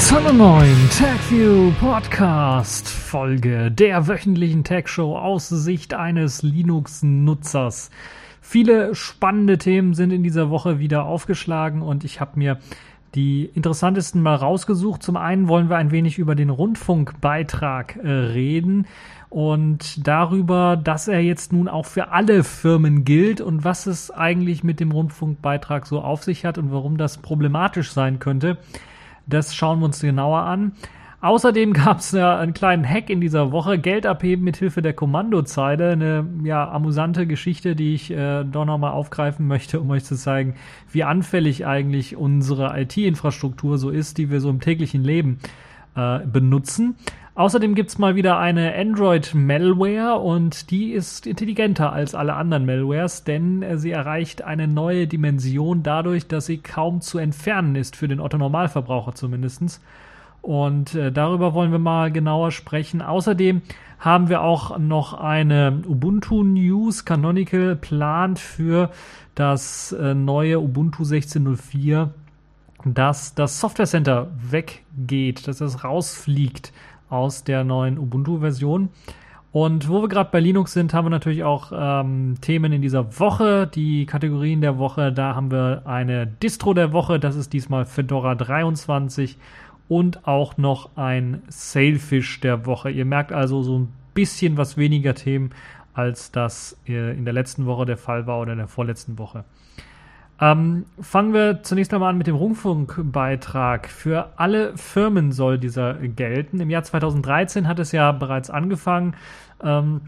Willkommen zu einer neuen TechView Podcast Folge der wöchentlichen Tech Show aus Sicht eines Linux-Nutzers. Viele spannende Themen sind in dieser Woche wieder aufgeschlagen und ich habe mir die interessantesten mal rausgesucht. Zum einen wollen wir ein wenig über den Rundfunkbeitrag äh, reden und darüber, dass er jetzt nun auch für alle Firmen gilt und was es eigentlich mit dem Rundfunkbeitrag so auf sich hat und warum das problematisch sein könnte. Das schauen wir uns genauer an. Außerdem gab es ja einen kleinen Hack in dieser Woche, Geld abheben mit Hilfe der Kommandozeile. Eine ja, amüsante Geschichte, die ich äh, doch nochmal aufgreifen möchte, um euch zu zeigen, wie anfällig eigentlich unsere IT-Infrastruktur so ist, die wir so im täglichen Leben äh, benutzen. Außerdem gibt es mal wieder eine Android-Malware und die ist intelligenter als alle anderen Malwares, denn äh, sie erreicht eine neue Dimension dadurch, dass sie kaum zu entfernen ist, für den Otto-Normalverbraucher zumindest. Und äh, darüber wollen wir mal genauer sprechen. Außerdem haben wir auch noch eine Ubuntu News. Canonical plant für das äh, neue Ubuntu 16.04, dass das Software Center weggeht, dass es rausfliegt aus der neuen Ubuntu-Version. Und wo wir gerade bei Linux sind, haben wir natürlich auch ähm, Themen in dieser Woche, die Kategorien der Woche. Da haben wir eine Distro der Woche, das ist diesmal Fedora 23 und auch noch ein Sailfish der Woche. Ihr merkt also so ein bisschen was weniger Themen, als das äh, in der letzten Woche der Fall war oder in der vorletzten Woche. Ähm, fangen wir zunächst einmal an mit dem Rundfunkbeitrag. Für alle Firmen soll dieser gelten. Im Jahr 2013 hat es ja bereits angefangen. Ähm,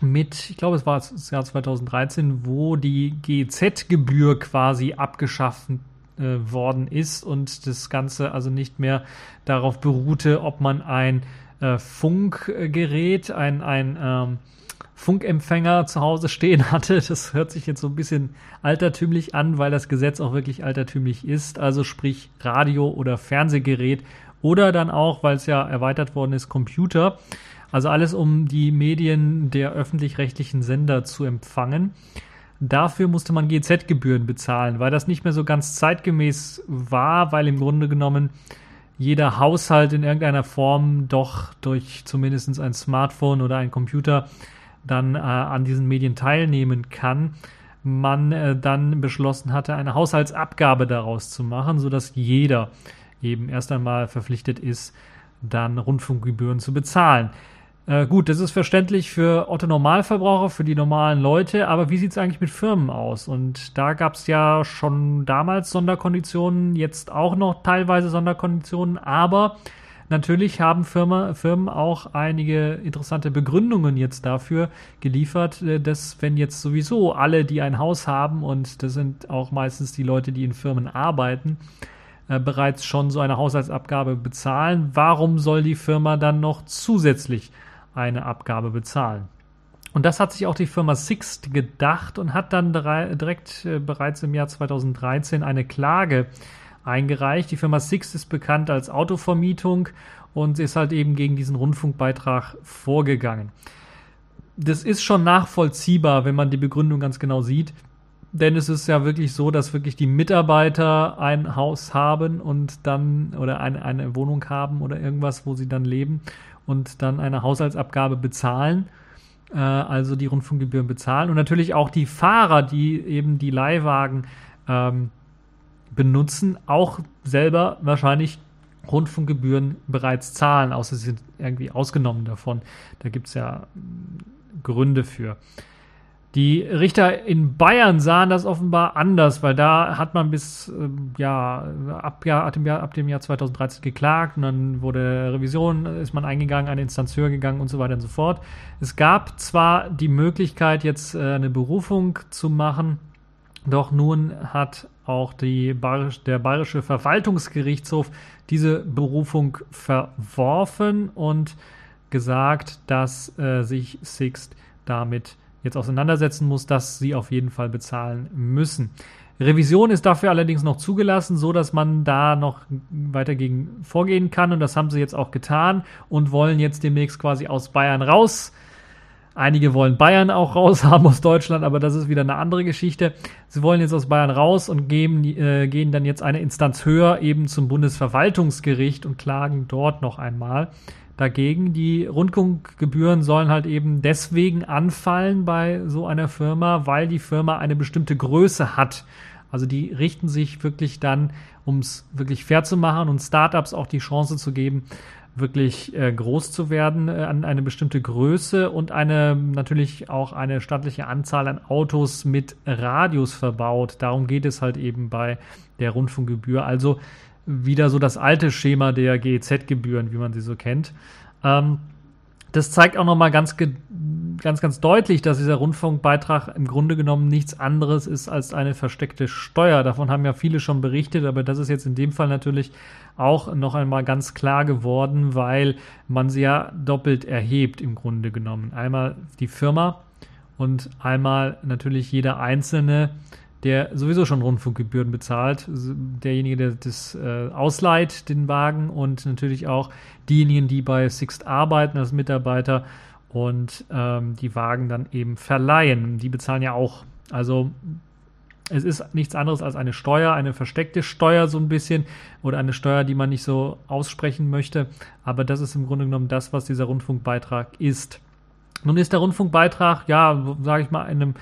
mit, ich glaube, es war das Jahr 2013, wo die GZ-Gebühr quasi abgeschafft äh, worden ist und das Ganze also nicht mehr darauf beruhte, ob man ein äh, Funkgerät, ein, ein ähm, Funkempfänger zu Hause stehen hatte. Das hört sich jetzt so ein bisschen altertümlich an, weil das Gesetz auch wirklich altertümlich ist. Also sprich Radio- oder Fernsehgerät oder dann auch, weil es ja erweitert worden ist, Computer. Also alles, um die Medien der öffentlich-rechtlichen Sender zu empfangen. Dafür musste man GZ-Gebühren bezahlen, weil das nicht mehr so ganz zeitgemäß war, weil im Grunde genommen jeder Haushalt in irgendeiner Form doch durch zumindest ein Smartphone oder ein Computer dann äh, an diesen Medien teilnehmen kann, man äh, dann beschlossen hatte, eine Haushaltsabgabe daraus zu machen, sodass jeder eben erst einmal verpflichtet ist, dann Rundfunkgebühren zu bezahlen. Äh, gut, das ist verständlich für Otto Normalverbraucher, für die normalen Leute, aber wie sieht es eigentlich mit Firmen aus? Und da gab es ja schon damals Sonderkonditionen, jetzt auch noch teilweise Sonderkonditionen, aber Natürlich haben Firma, Firmen auch einige interessante Begründungen jetzt dafür geliefert, äh, dass wenn jetzt sowieso alle, die ein Haus haben, und das sind auch meistens die Leute, die in Firmen arbeiten, äh, bereits schon so eine Haushaltsabgabe bezahlen, warum soll die Firma dann noch zusätzlich eine Abgabe bezahlen? Und das hat sich auch die Firma Sixt gedacht und hat dann direkt äh, bereits im Jahr 2013 eine Klage äh, eingereicht. Die Firma Six ist bekannt als Autovermietung und ist halt eben gegen diesen Rundfunkbeitrag vorgegangen. Das ist schon nachvollziehbar, wenn man die Begründung ganz genau sieht. Denn es ist ja wirklich so, dass wirklich die Mitarbeiter ein Haus haben und dann oder eine, eine Wohnung haben oder irgendwas, wo sie dann leben und dann eine Haushaltsabgabe bezahlen, äh, also die Rundfunkgebühren bezahlen. Und natürlich auch die Fahrer, die eben die Leihwagen ähm, benutzen, auch selber wahrscheinlich Rundfunkgebühren bereits zahlen, außer sie sind irgendwie ausgenommen davon. Da gibt es ja mm, Gründe für. Die Richter in Bayern sahen das offenbar anders, weil da hat man bis ähm, ja, ab, ja, ab, dem Jahr, ab dem Jahr 2013 geklagt und dann wurde Revision, ist man eingegangen, eine Instanz höher gegangen und so weiter und so fort. Es gab zwar die Möglichkeit, jetzt äh, eine Berufung zu machen, doch nun hat auch Bayerisch, der Bayerische Verwaltungsgerichtshof diese Berufung verworfen und gesagt, dass äh, sich Sixt damit jetzt auseinandersetzen muss, dass sie auf jeden Fall bezahlen müssen. Revision ist dafür allerdings noch zugelassen, so dass man da noch weiter gegen vorgehen kann und das haben sie jetzt auch getan und wollen jetzt demnächst quasi aus Bayern raus Einige wollen Bayern auch raushaben aus Deutschland, aber das ist wieder eine andere Geschichte. Sie wollen jetzt aus Bayern raus und geben, äh, gehen dann jetzt eine Instanz höher, eben zum Bundesverwaltungsgericht und klagen dort noch einmal dagegen. Die Rundfunkgebühren sollen halt eben deswegen anfallen bei so einer Firma, weil die Firma eine bestimmte Größe hat. Also die richten sich wirklich dann, um es wirklich fair zu machen und Startups auch die Chance zu geben, wirklich äh, groß zu werden äh, an eine bestimmte Größe und eine natürlich auch eine stattliche Anzahl an Autos mit Radius verbaut. Darum geht es halt eben bei der Rundfunkgebühr. Also wieder so das alte Schema der GEZ-Gebühren, wie man sie so kennt. Ähm, das zeigt auch nochmal ganz, ganz, ganz deutlich, dass dieser Rundfunkbeitrag im Grunde genommen nichts anderes ist als eine versteckte Steuer. Davon haben ja viele schon berichtet, aber das ist jetzt in dem Fall natürlich auch noch einmal ganz klar geworden, weil man sie ja doppelt erhebt im Grunde genommen. Einmal die Firma und einmal natürlich jeder Einzelne, der sowieso schon Rundfunkgebühren bezahlt, derjenige, der das äh, ausleiht, den Wagen und natürlich auch diejenigen, die bei Sixt arbeiten als Mitarbeiter und ähm, die Wagen dann eben verleihen. Die bezahlen ja auch. Also es ist nichts anderes als eine Steuer, eine versteckte Steuer so ein bisschen oder eine Steuer, die man nicht so aussprechen möchte. Aber das ist im Grunde genommen das, was dieser Rundfunkbeitrag ist. Nun ist der Rundfunkbeitrag, ja, sage ich mal, in einem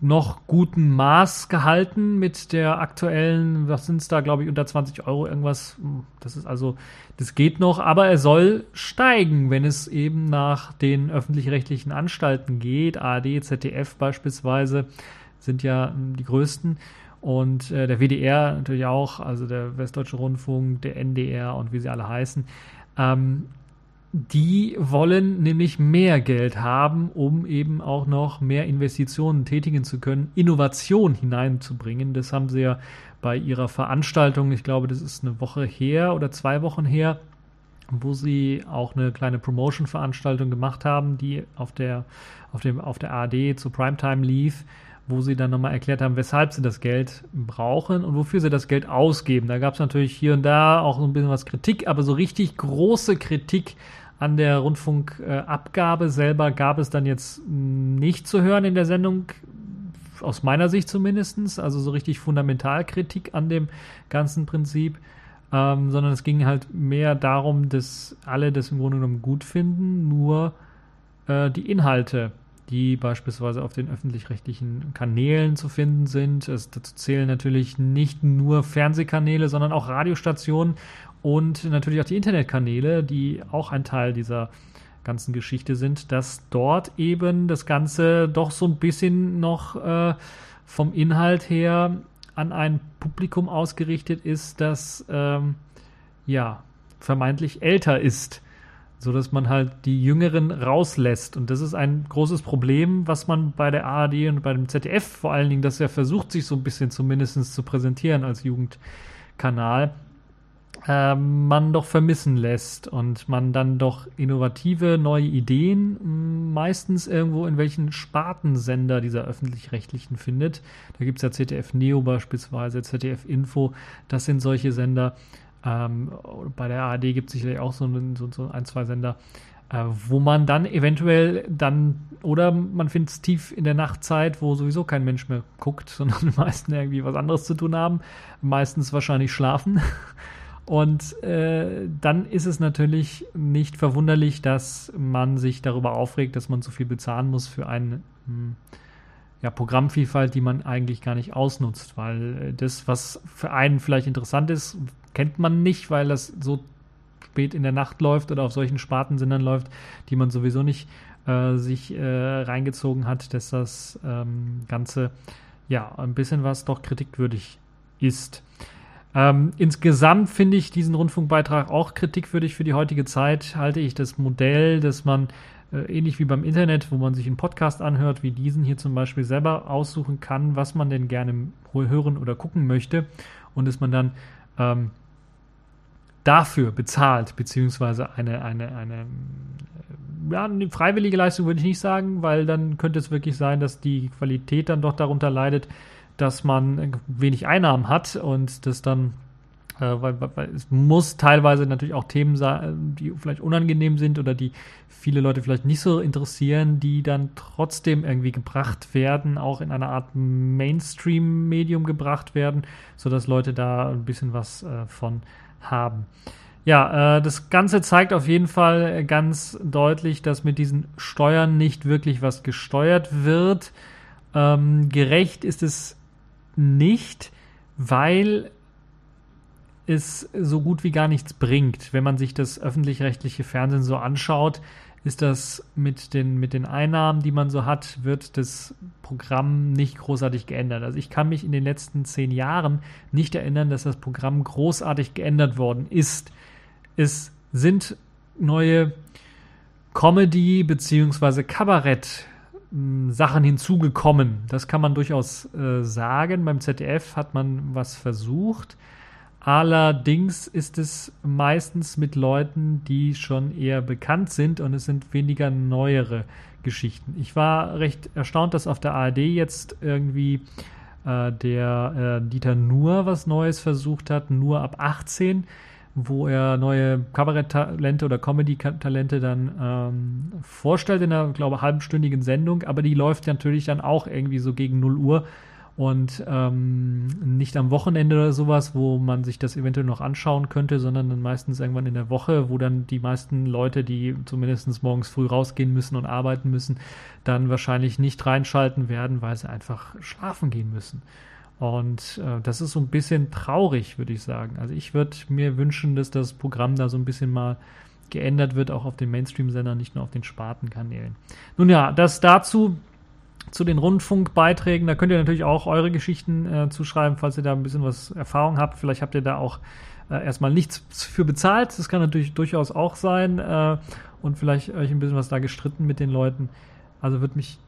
noch guten Maß gehalten mit der aktuellen, was sind es da, glaube ich, unter 20 Euro irgendwas. Das ist also, das geht noch, aber er soll steigen, wenn es eben nach den öffentlich-rechtlichen Anstalten geht. ARD, ZDF beispielsweise sind ja die größten. Und äh, der WDR natürlich auch, also der Westdeutsche Rundfunk, der NDR und wie sie alle heißen. Ähm, die wollen nämlich mehr Geld haben, um eben auch noch mehr Investitionen tätigen zu können, Innovation hineinzubringen. Das haben sie ja bei ihrer Veranstaltung, ich glaube, das ist eine Woche her oder zwei Wochen her, wo sie auch eine kleine Promotion-Veranstaltung gemacht haben, die auf der, auf dem, auf der ARD zu Primetime lief, wo sie dann nochmal erklärt haben, weshalb sie das Geld brauchen und wofür sie das Geld ausgeben. Da gab es natürlich hier und da auch so ein bisschen was Kritik, aber so richtig große Kritik an der Rundfunkabgabe selber gab es dann jetzt nicht zu hören in der Sendung, aus meiner Sicht zumindest, also so richtig Fundamentalkritik an dem ganzen Prinzip, ähm, sondern es ging halt mehr darum, dass alle das im Grunde genommen gut finden, nur äh, die Inhalte, die beispielsweise auf den öffentlich-rechtlichen Kanälen zu finden sind. Es, dazu zählen natürlich nicht nur Fernsehkanäle, sondern auch Radiostationen und natürlich auch die Internetkanäle, die auch ein Teil dieser ganzen Geschichte sind, dass dort eben das Ganze doch so ein bisschen noch äh, vom Inhalt her an ein Publikum ausgerichtet ist, das ähm, ja vermeintlich älter ist, so dass man halt die Jüngeren rauslässt. Und das ist ein großes Problem, was man bei der ARD und bei dem ZDF vor allen Dingen, das ja versucht sich so ein bisschen zumindest zu präsentieren als Jugendkanal, äh, man doch vermissen lässt und man dann doch innovative neue Ideen meistens irgendwo in welchen Spartensender dieser öffentlich-rechtlichen findet. Da gibt es ja ZDF Neo beispielsweise, ZDF Info, das sind solche Sender. Ähm, bei der ARD gibt es sicherlich auch so, so, so ein, zwei Sender, äh, wo man dann eventuell dann, oder man findet es tief in der Nachtzeit, wo sowieso kein Mensch mehr guckt, sondern die meisten irgendwie was anderes zu tun haben, meistens wahrscheinlich schlafen. Und äh, dann ist es natürlich nicht verwunderlich, dass man sich darüber aufregt, dass man so viel bezahlen muss für eine hm, ja, Programmvielfalt, die man eigentlich gar nicht ausnutzt, weil äh, das, was für einen vielleicht interessant ist, kennt man nicht, weil das so spät in der Nacht läuft oder auf solchen Spartensendern läuft, die man sowieso nicht äh, sich äh, reingezogen hat, dass das ähm, Ganze ja ein bisschen was doch kritikwürdig ist. Ähm, insgesamt finde ich diesen Rundfunkbeitrag auch kritikwürdig für die heutige Zeit. Halte ich das Modell, dass man äh, ähnlich wie beim Internet, wo man sich einen Podcast anhört, wie diesen hier zum Beispiel selber aussuchen kann, was man denn gerne hören oder gucken möchte und dass man dann ähm, dafür bezahlt, beziehungsweise eine, eine, eine, äh, ja, eine freiwillige Leistung würde ich nicht sagen, weil dann könnte es wirklich sein, dass die Qualität dann doch darunter leidet, dass man wenig Einnahmen hat und das dann Äh, weil, weil, es muss teilweise natürlich auch Themen sein, die vielleicht unangenehm sind oder die viele Leute vielleicht nicht so interessieren, die dann trotzdem irgendwie gebracht werden, auch in einer Art Mainstream-Medium gebracht werden, sodass Leute da ein bisschen was äh, von haben. Ja, äh, das Ganze zeigt auf jeden Fall ganz deutlich, dass mit diesen Steuern nicht wirklich was gesteuert wird. Ähm, gerecht ist es nicht, weil es so gut wie gar nichts bringt. Wenn man sich das öffentlich-rechtliche Fernsehen so anschaut, ist das mit den, mit den Einnahmen, die man so hat, wird das Programm nicht großartig geändert. Also ich kann mich in den letzten zehn Jahren nicht erinnern, dass das Programm großartig geändert worden ist. Es sind neue Comedy- bzw. Kabarett- Sachen hinzugekommen. Das kann man durchaus äh, sagen. Beim ZDF hat man was versucht. Allerdings ist es meistens mit Leuten, die schon eher bekannt sind und es sind weniger neuere Geschichten. Ich war recht erstaunt, dass auf der ARD jetzt irgendwie äh, der äh, Dieter Nur was Neues versucht hat, nur ab 18, wo er neue Kabaretttalente oder Comedy-Talente dann ähm, vorstellt in einer, glaube ich, halbstündigen Sendung, aber die läuft natürlich dann auch irgendwie so gegen 0 Uhr und ähm, nicht am Wochenende oder sowas, wo man sich das eventuell noch anschauen könnte, sondern dann meistens irgendwann in der Woche, wo dann die meisten Leute, die zumindest morgens früh rausgehen müssen und arbeiten müssen, dann wahrscheinlich nicht reinschalten werden, weil sie einfach schlafen gehen müssen. Und äh, das ist so ein bisschen traurig, würde ich sagen. Also ich würde mir wünschen, dass das Programm da so ein bisschen mal geändert wird, auch auf den Mainstream-Sendern, nicht nur auf den Spartenkanälen. Nun ja, das dazu zu den Rundfunkbeiträgen. Da könnt ihr natürlich auch eure Geschichten äh, zuschreiben, falls ihr da ein bisschen was Erfahrung habt. Vielleicht habt ihr da auch äh, erstmal nichts für bezahlt. Das kann natürlich durchaus auch sein. Äh, und vielleicht euch ein bisschen was da gestritten mit den Leuten. Also würde mich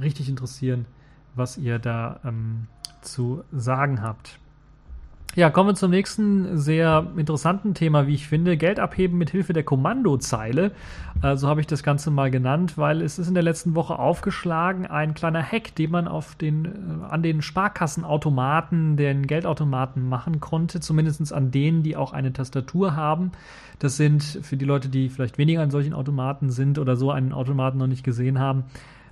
richtig interessieren, was ihr da ähm, zu sagen habt. Ja, kommen wir zum nächsten sehr interessanten Thema, wie ich finde. Geld abheben mit Hilfe der Kommandozeile. Äh, so habe ich das Ganze mal genannt, weil es ist in der letzten Woche aufgeschlagen, ein kleiner Hack, den man auf den, äh, an den Sparkassenautomaten, den Geldautomaten machen konnte, zumindest an denen, die auch eine Tastatur haben. Das sind für die Leute, die vielleicht weniger an solchen Automaten sind oder so einen Automaten noch nicht gesehen haben,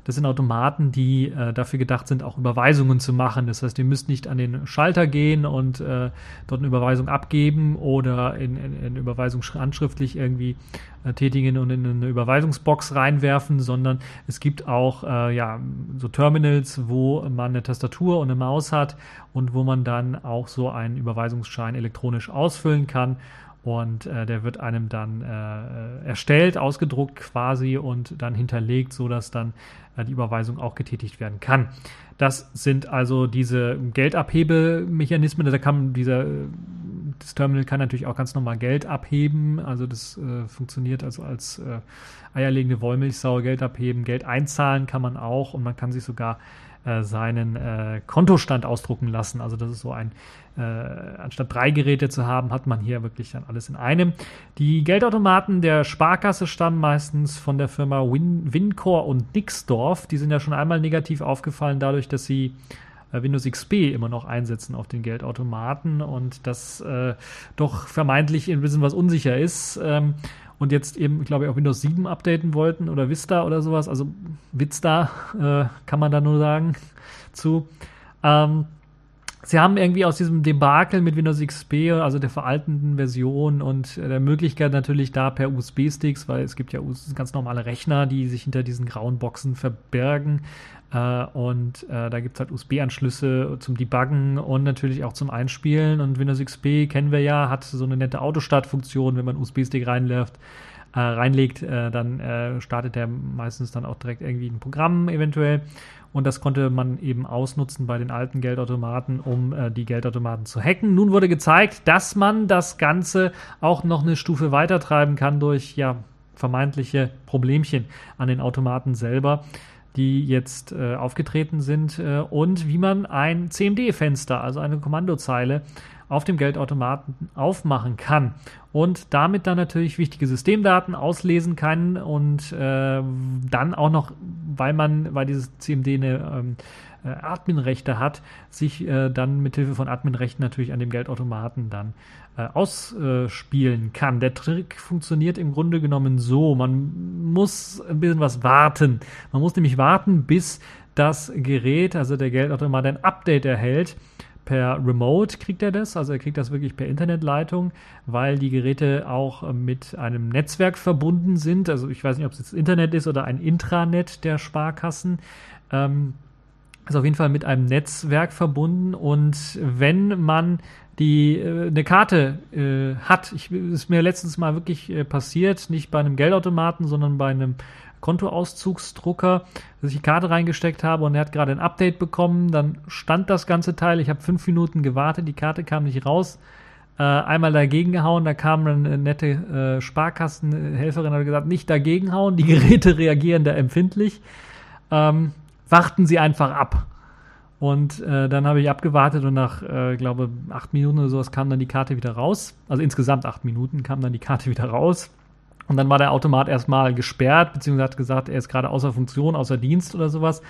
das sind Automaten, die äh, dafür gedacht sind, auch Überweisungen zu machen. Das heißt, ihr müsst nicht an den Schalter gehen und äh, dort eine Überweisung abgeben oder in, in, in Überweisung handschriftlich irgendwie äh, tätigen und in eine Überweisungsbox reinwerfen, sondern es gibt auch äh, ja, so Terminals, wo man eine Tastatur und eine Maus hat und wo man dann auch so einen Überweisungsschein elektronisch ausfüllen kann und äh, der wird einem dann äh, erstellt, ausgedruckt quasi und dann hinterlegt, so dass dann äh, die Überweisung auch getätigt werden kann. Das sind also diese Geldabhebemechanismen. Da kann dieser das Terminal kann natürlich auch ganz normal Geld abheben. Also das äh, funktioniert also als äh, eierlegende Wollmilchsau Geld abheben, Geld einzahlen kann man auch und man kann sich sogar äh, seinen äh, Kontostand ausdrucken lassen. Also das ist so ein, äh, anstatt drei Geräte zu haben, hat man hier wirklich dann alles in einem. Die Geldautomaten der Sparkasse stammen meistens von der Firma Win Wincor und Nixdorf. Die sind ja schon einmal negativ aufgefallen dadurch, dass sie äh, Windows XP immer noch einsetzen auf den Geldautomaten und das äh, doch vermeintlich ein bisschen was unsicher ist. Ähm, und jetzt eben, glaube ich, auch Windows 7 updaten wollten oder Vista oder sowas. Also Vista äh, kann man da nur sagen zu. Ähm, sie haben irgendwie aus diesem Debakel mit Windows XP, also der veraltenden Version und der Möglichkeit natürlich da per USB-Sticks, weil es gibt ja ganz normale Rechner, die sich hinter diesen grauen Boxen verbergen, äh, und äh, da gibt es halt USB-Anschlüsse zum Debuggen und natürlich auch zum Einspielen. Und Windows XP kennen wir ja, hat so eine nette Autostart-Funktion, wenn man USB-Stick reinläuft. Äh, reinlegt, dann startet der meistens dann auch direkt irgendwie ein Programm eventuell. Und das konnte man eben ausnutzen bei den alten Geldautomaten, um äh, die Geldautomaten zu hacken. Nun wurde gezeigt, dass man das Ganze auch noch eine Stufe weiter treiben kann durch ja vermeintliche Problemchen an den Automaten selber die jetzt äh, aufgetreten sind äh, und wie man ein CMD-Fenster, also eine Kommandozeile, auf dem Geldautomaten aufmachen kann und damit dann natürlich wichtige Systemdaten auslesen kann und äh, dann auch noch, weil man, weil dieses CMD eine ähm, äh, Adminrechte hat, sich äh, dann mithilfe von Adminrechten natürlich an dem Geldautomaten dann äh, ausspielen kann. Der Trick funktioniert im Grunde genommen so. Man muss ein bisschen was warten. Man muss nämlich warten, bis das Gerät, also der Geldautomat, ein Update erhält. Per Remote kriegt er das, also er kriegt das wirklich per Internetleitung, weil die Geräte auch mit einem Netzwerk verbunden sind. Also ich weiß nicht, ob es jetzt Internet ist oder ein Intranet der Sparkassen. Ähm, ist auf jeden Fall mit einem Netzwerk verbunden und wenn man die äh, eine Karte äh, hat, ich, ist mir letztens mal wirklich äh, passiert, nicht bei einem Geldautomaten, sondern bei einem Kontoauszugsdrucker, dass ich die Karte reingesteckt habe und er hat gerade ein Update bekommen, dann stand das ganze Teil, ich habe fünf Minuten gewartet, die Karte kam nicht raus, äh, einmal dagegen gehauen, da kam eine nette äh, Sparkassenhelferin und hat gesagt, nicht dagegen hauen, die Geräte reagieren da empfindlich. Ähm, warten Sie einfach ab. Und äh, dann habe ich abgewartet und nach, äh, glaube acht Minuten oder sowas kam dann die Karte wieder raus. Also insgesamt acht Minuten kam dann die Karte wieder raus. Und dann war der Automat erstmal gesperrt, beziehungsweise hat gesagt, er ist gerade außer Funktion, außer Dienst oder sowas.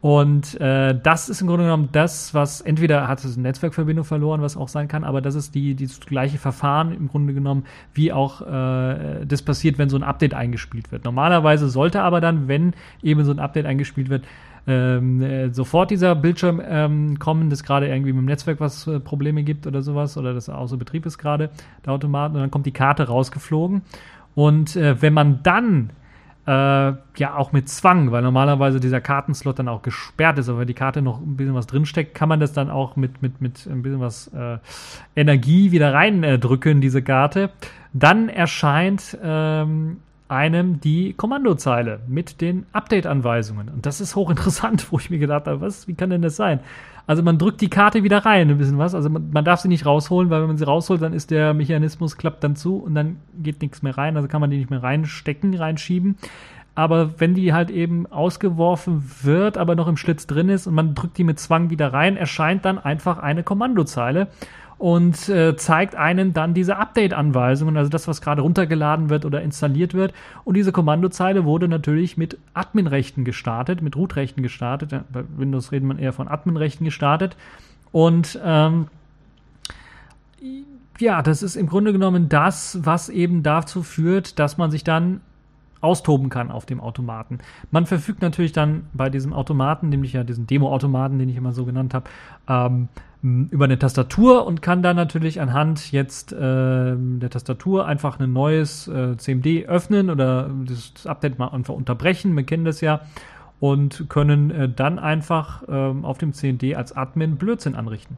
Und äh, das ist im Grunde genommen das, was entweder hat es eine Netzwerkverbindung verloren, was auch sein kann, aber das ist die, die das gleiche Verfahren im Grunde genommen, wie auch äh, das passiert, wenn so ein Update eingespielt wird. Normalerweise sollte aber dann, wenn eben so ein Update eingespielt wird, ähm, äh, sofort dieser Bildschirm ähm, kommen, dass gerade irgendwie mit dem Netzwerk was äh, Probleme gibt oder sowas oder dass außer Betrieb ist gerade der Automat und dann kommt die Karte rausgeflogen. Und äh, wenn man dann äh, ja auch mit Zwang, weil normalerweise dieser Kartenslot dann auch gesperrt ist, aber wenn die Karte noch ein bisschen was drinsteckt, kann man das dann auch mit, mit, mit ein bisschen was äh, Energie wieder reindrücken, diese Karte. Dann erscheint ähm, einem die Kommandozeile mit den Update-Anweisungen. Und das ist hochinteressant, wo ich mir gedacht habe, was, wie kann denn das sein? Also man drückt die Karte wieder rein, ein bisschen was. Also man, man, darf sie nicht rausholen, weil wenn man sie rausholt, dann ist der Mechanismus, klappt dann zu und dann geht nichts mehr rein. Also kann man die nicht mehr reinstecken, reinschieben. Aber wenn die halt eben ausgeworfen wird, aber noch im Schlitz drin ist und man drückt die mit Zwang wieder rein, erscheint dann einfach eine Kommandozeile und äh, zeigt einen dann diese Update-Anweisungen, also das, was gerade runtergeladen wird oder installiert wird. Und diese Kommandozeile wurde natürlich mit Admin-Rechten gestartet, mit Root-Rechten gestartet. Bei Windows redet man eher von Admin-Rechten gestartet. Und ähm, ja, das ist im Grunde genommen das, was eben dazu führt, dass man sich dann austoben kann auf dem Automaten. Man verfügt natürlich dann bei diesem Automaten, nämlich ja diesen Demo-Automaten, den ich immer so genannt habe, ähm, über eine Tastatur und kann dann natürlich anhand jetzt äh, der Tastatur einfach ein neues äh, CMD öffnen oder das, Update mal einfach unterbrechen. Wir kennen das ja und können äh, dann einfach ähm, auf dem CMD als Admin Blödsinn anrichten.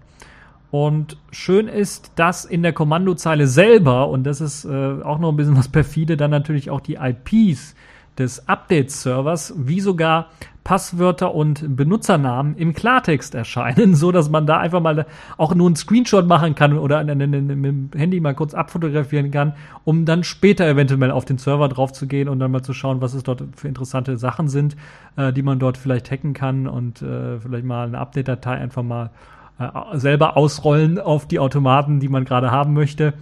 Und schön ist, dass in der Kommandozeile selber, und das ist äh, auch noch ein bisschen was perfide, dann natürlich auch die IPs des Update-Servers, wie sogar Passwörter und Benutzernamen im Klartext erscheinen, so dass man da einfach mal auch nur einen Screenshot machen kann oder mit dem Handy mal kurz abfotografieren kann, um dann später eventuell auf den Server drauf zu gehen und dann mal zu schauen, was es dort für interessante Sachen sind, äh, die man dort vielleicht hacken kann und äh, vielleicht mal eine Update-Datei einfach mal äh, selber ausrollen auf die Automaten, die man gerade haben möchte.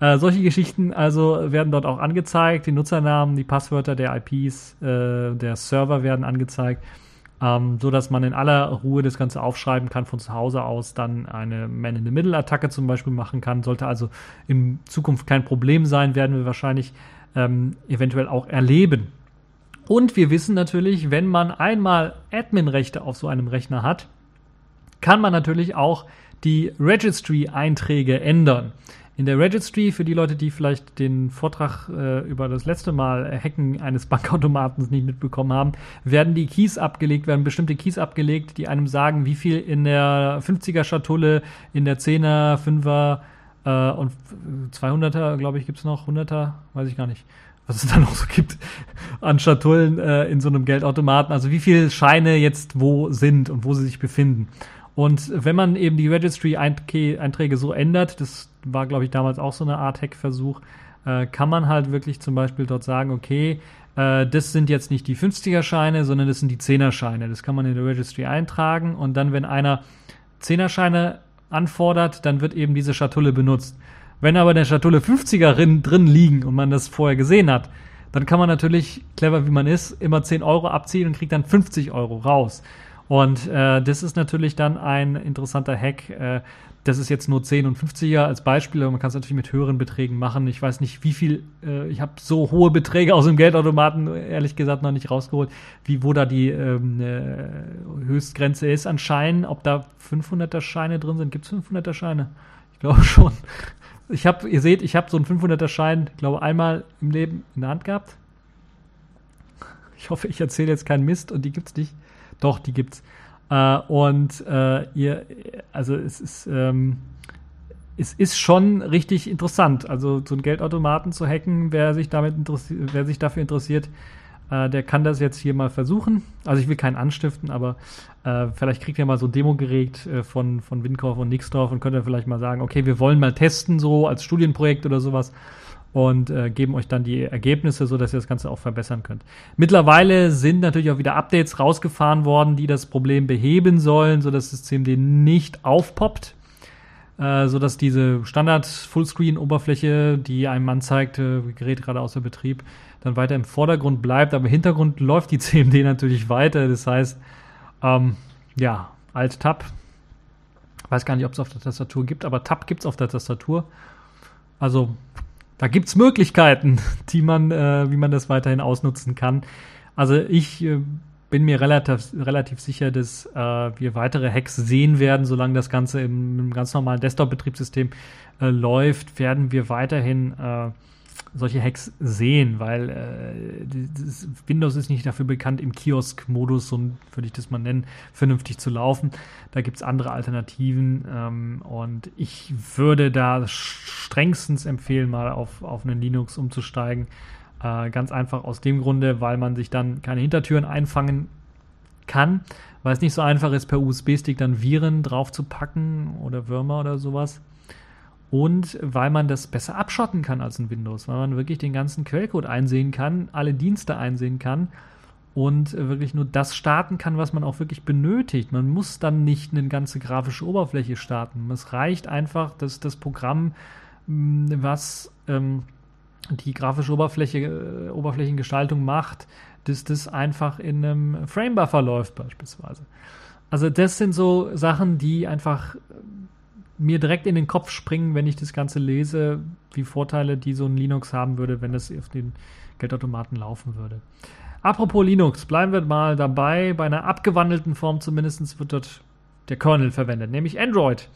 Äh, solche Geschichten also werden dort auch angezeigt. Die Nutzernamen, die Passwörter der IPs, äh, der Server werden angezeigt, ähm, so man in aller Ruhe das Ganze aufschreiben kann von zu Hause aus, dann eine Man-in-the-Middle-Attacke zum Beispiel machen kann. Sollte also in Zukunft kein Problem sein, werden wir wahrscheinlich ähm, eventuell auch erleben. Und wir wissen natürlich, wenn man einmal Admin-Rechte auf so einem Rechner hat, kann man natürlich auch die Registry-Einträge ändern. In der Registry, für die Leute, die vielleicht den Vortrag äh, über das letzte Mal Hacken eines Bankautomatens nicht mitbekommen haben, werden die Keys abgelegt, werden bestimmte Keys abgelegt, die einem sagen, wie viel in der 50er Schatulle, in der 10er, 5er äh, und 200er, glaube ich, gibt es noch, 100er, weiß ich gar nicht was es da noch so gibt an Schatullen äh, in so einem Geldautomaten. Also wie viele Scheine jetzt wo sind und wo sie sich befinden. Und wenn man eben die Registry-Einträge so ändert, das war, glaube ich, damals auch so eine Art Hack-Versuch, äh, kann man halt wirklich zum Beispiel dort sagen, okay, äh, das sind jetzt nicht die 50er-Scheine, sondern das sind die 10er-Scheine. Das kann man in der Registry eintragen und dann, wenn einer 10er-Scheine anfordert, dann wird eben diese Schatulle benutzt. Wenn aber in der Schatulle 50er drin liegen und man das vorher gesehen hat, dann kann man natürlich, clever wie man ist, immer 10 Euro abziehen und kriegt dann 50 Euro raus. Und äh, das ist natürlich dann ein interessanter Hack. Äh, das ist jetzt nur 10 und 50er als Beispiel, aber man kann es natürlich mit höheren Beträgen machen. Ich weiß nicht, wie viel, äh, ich habe so hohe Beträge aus dem Geldautomaten ehrlich gesagt noch nicht rausgeholt, wie wo da die ähm, äh, Höchstgrenze ist anscheinend, ob da 500er Scheine drin sind. Gibt es 500er Scheine? Ich glaube schon. Ich habe, ihr seht, ich habe so einen 500er Schein, glaube einmal im Leben in der Hand gehabt. Ich hoffe, ich erzähle jetzt keinen Mist und die gibt's nicht. Doch, die gibt's. Äh, und äh, ihr, also es ist, ähm, es ist schon richtig interessant. Also so einen Geldautomaten zu hacken, wer sich damit interessiert, wer sich dafür interessiert, äh, der kann das jetzt hier mal versuchen. Also ich will keinen anstiften, aber äh, vielleicht kriegt ihr mal so ein Demo-Gerät äh, von, von Windkorf und Nixdorf und könnt ihr vielleicht mal sagen, okay, wir wollen mal testen, so als Studienprojekt oder sowas und äh, geben euch dann die Ergebnisse, so dass ihr das Ganze auch verbessern könnt. Mittlerweile sind natürlich auch wieder Updates rausgefahren worden, die das Problem beheben sollen, so dass das CMD nicht aufpoppt, äh, so diese Standard Fullscreen Oberfläche, die einem anzeigt, äh, Gerät gerade außer Betrieb, dann weiter im Vordergrund bleibt, aber im Hintergrund läuft die CMD natürlich weiter. Das heißt, ähm, ja, Alt Tab. Weiß gar nicht, ob es auf der Tastatur gibt, aber Tab gibt es auf der Tastatur. Also da gibt's Möglichkeiten, die man, äh, wie man das weiterhin ausnutzen kann. Also ich äh, bin mir relativ, relativ sicher, dass äh, wir weitere Hacks sehen werden, solange das Ganze im, im ganz normalen Desktop-Betriebssystem äh, läuft, werden wir weiterhin äh, solche Hacks sehen, weil äh, Windows ist nicht dafür bekannt, im Kiosk-Modus, so würde ich das mal nennen, vernünftig zu laufen. Da gibt es andere Alternativen ähm, und ich würde da strengstens empfehlen, mal auf, auf einen Linux umzusteigen. Äh, ganz einfach aus dem Grunde, weil man sich dann keine Hintertüren einfangen kann, weil es nicht so einfach ist, per USB-Stick dann Viren drauf zu packen oder Würmer oder sowas und weil man das besser abschotten kann als in Windows, weil man wirklich den ganzen Quellcode einsehen kann, alle Dienste einsehen kann und wirklich nur das starten kann, was man auch wirklich benötigt. Man muss dann nicht eine ganze grafische Oberfläche starten. Es reicht einfach, dass das Programm, mm, was ähm, die grafische Oberfläche, äh, Oberflächengestaltung macht, dass das einfach in einem Framebuffer läuft beispielsweise. Also das sind so Sachen, die einfach mir direkt in den Kopf springen, wenn ich das Ganze lese, wie Vorteile, die so ein Linux haben würde, wenn es auf den Geldautomaten laufen würde. Apropos Linux, bleiben wir mal dabei. Bei einer abgewandelten Form zumindest wird dort der Kernel verwendet, nämlich Android.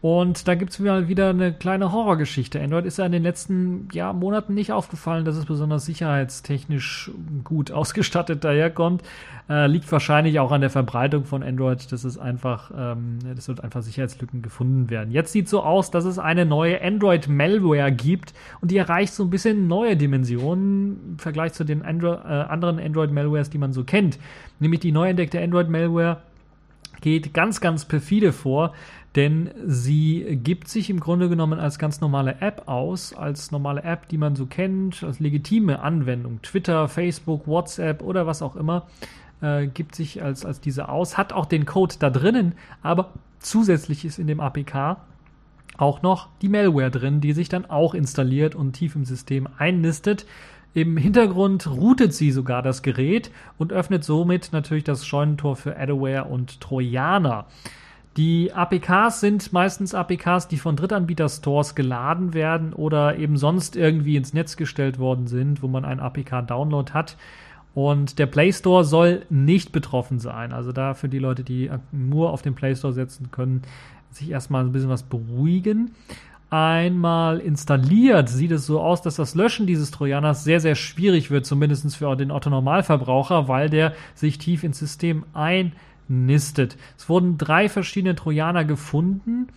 Und da gibt es wieder eine kleine Horrorgeschichte. Android ist ja in den letzten ja, Monaten nicht aufgefallen, dass es besonders sicherheitstechnisch gut ausgestattet daherkommt. Äh, liegt wahrscheinlich auch an der Verbreitung von Android, dass es einfach, ähm, das wird einfach Sicherheitslücken gefunden werden. Jetzt sieht so aus, dass es eine neue Android-Malware gibt und die erreicht so ein bisschen neue Dimensionen im Vergleich zu den Andro äh, anderen Android-Malwares, die man so kennt. Nämlich die neu entdeckte Android-Malware geht ganz, ganz perfide vor denn sie gibt sich im Grunde genommen als ganz normale App aus, als normale App, die man so kennt, als legitime Anwendung. Twitter, Facebook, WhatsApp oder was auch immer, äh, gibt sich als, als diese aus, hat auch den Code da drinnen, aber zusätzlich ist in dem APK auch noch die Malware drin, die sich dann auch installiert und tief im System einnistet. Im Hintergrund routet sie sogar das Gerät und öffnet somit natürlich das Scheunentor für Adware und Trojaner. Die APKs sind meistens APKs, die von Drittanbieter-Stores geladen werden oder eben sonst irgendwie ins Netz gestellt worden sind, wo man einen APK-Download hat. Und der Play Store soll nicht betroffen sein. Also da für die Leute, die nur auf den Play Store setzen können, sich erstmal ein bisschen was beruhigen. Einmal installiert sieht es so aus, dass das Löschen dieses Trojaners sehr, sehr schwierig wird, zumindest für den Otto-Normalverbraucher, weil der sich tief ins System ein nistet. Es wurden drei verschiedene Trojaner gefunden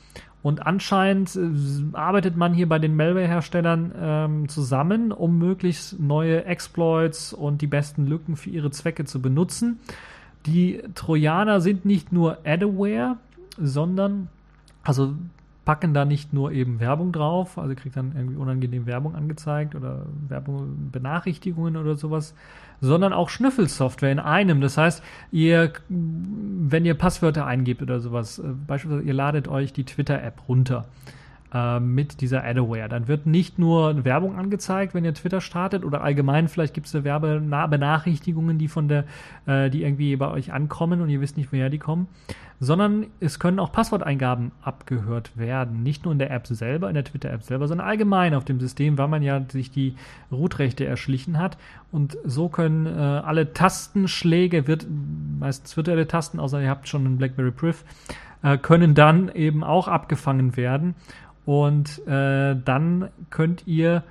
und anscheinend äh, arbeitet man hier bei den Malware-Herstellern ähm, zusammen, um möglichst neue Exploits und die besten Lücken für ihre Zwecke zu benutzen. Die Trojaner sind nicht nur Adaware, sondern also packen da nicht nur eben Werbung drauf, also kriegt dann irgendwie unangenehm Werbung angezeigt oder Werbung, Benachrichtigungen oder sowas, sondern auch Schnüffelsoftware in einem. Das heißt, ihr, wenn ihr Passwörter eingebt oder sowas, äh, beispielsweise ihr ladet euch die Twitter-App runter mit dieser Adaware. Dann wird nicht nur Werbung angezeigt, wenn ihr Twitter startet oder allgemein vielleicht gibt es Werbebenachrichtigungen, die von der, äh, die irgendwie bei euch ankommen und ihr wisst nicht, woher die kommen, sondern es können auch Passworteingaben abgehört werden. Nicht nur in der App selber, in der Twitter-App selber, sondern allgemein auf dem System, weil man ja sich die Rootrechte erschlichen hat. Und so können äh, alle Tastenschläge, wird, meistens virtuelle Tasten, außer ihr habt schon einen BlackBerry Priv, äh, können dann eben auch abgefangen werden und äh, dann könnt ihr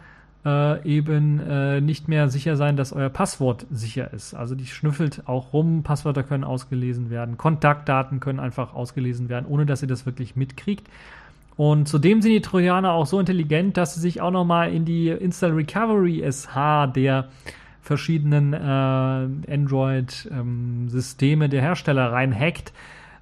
äh, eben äh, nicht mehr sicher sein, dass euer Passwort sicher ist. Also die schnüffelt auch rum, Passwörter können ausgelesen werden, Kontaktdaten können einfach ausgelesen werden, ohne dass ihr das wirklich mitkriegt. Und zudem sind die Trojaner auch so intelligent, dass sie sich auch nochmal in die Install Recovery SH der verschiedenen äh, Android-Systeme ähm, der Hersteller reinhackt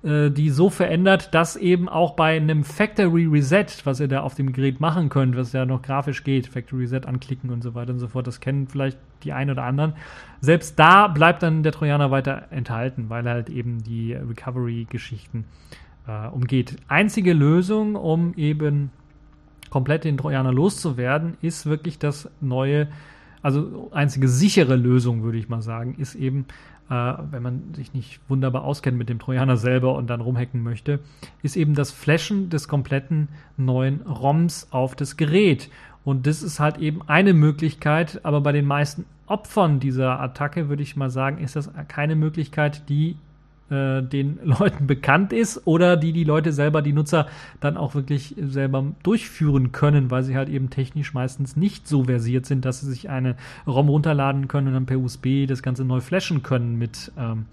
die so verändert, dass eben auch bei einem Factory Reset, was ihr da auf dem Gerät machen könnt, was ja noch grafisch geht, Factory Reset anklicken und so weiter und so fort, das kennen vielleicht die einen oder anderen. Selbst da bleibt dann der Trojaner weiter enthalten, weil er halt eben die Recovery-Geschichten äh, umgeht. Einzige Lösung, um eben komplett den Trojaner loszuwerden, ist wirklich das neue, also einzige sichere Lösung, würde ich mal sagen, ist eben äh, wenn man sich nicht wunderbar auskennt mit dem Trojaner selber und dann rumhacken möchte, ist eben das Flashen des kompletten neuen ROMs auf das Gerät. Und das ist halt eben eine Möglichkeit, aber bei den meisten Opfern dieser Attacke würde ich mal sagen, ist das keine Möglichkeit, die äh, den Leuten bekannt ist oder die die Leute selber, die Nutzer dann auch wirklich selber durchführen können, weil sie halt eben technisch meistens nicht so versiert sind, dass sie sich eine ROM runterladen können und dann per USB das Ganze neu flashen können mit ähm,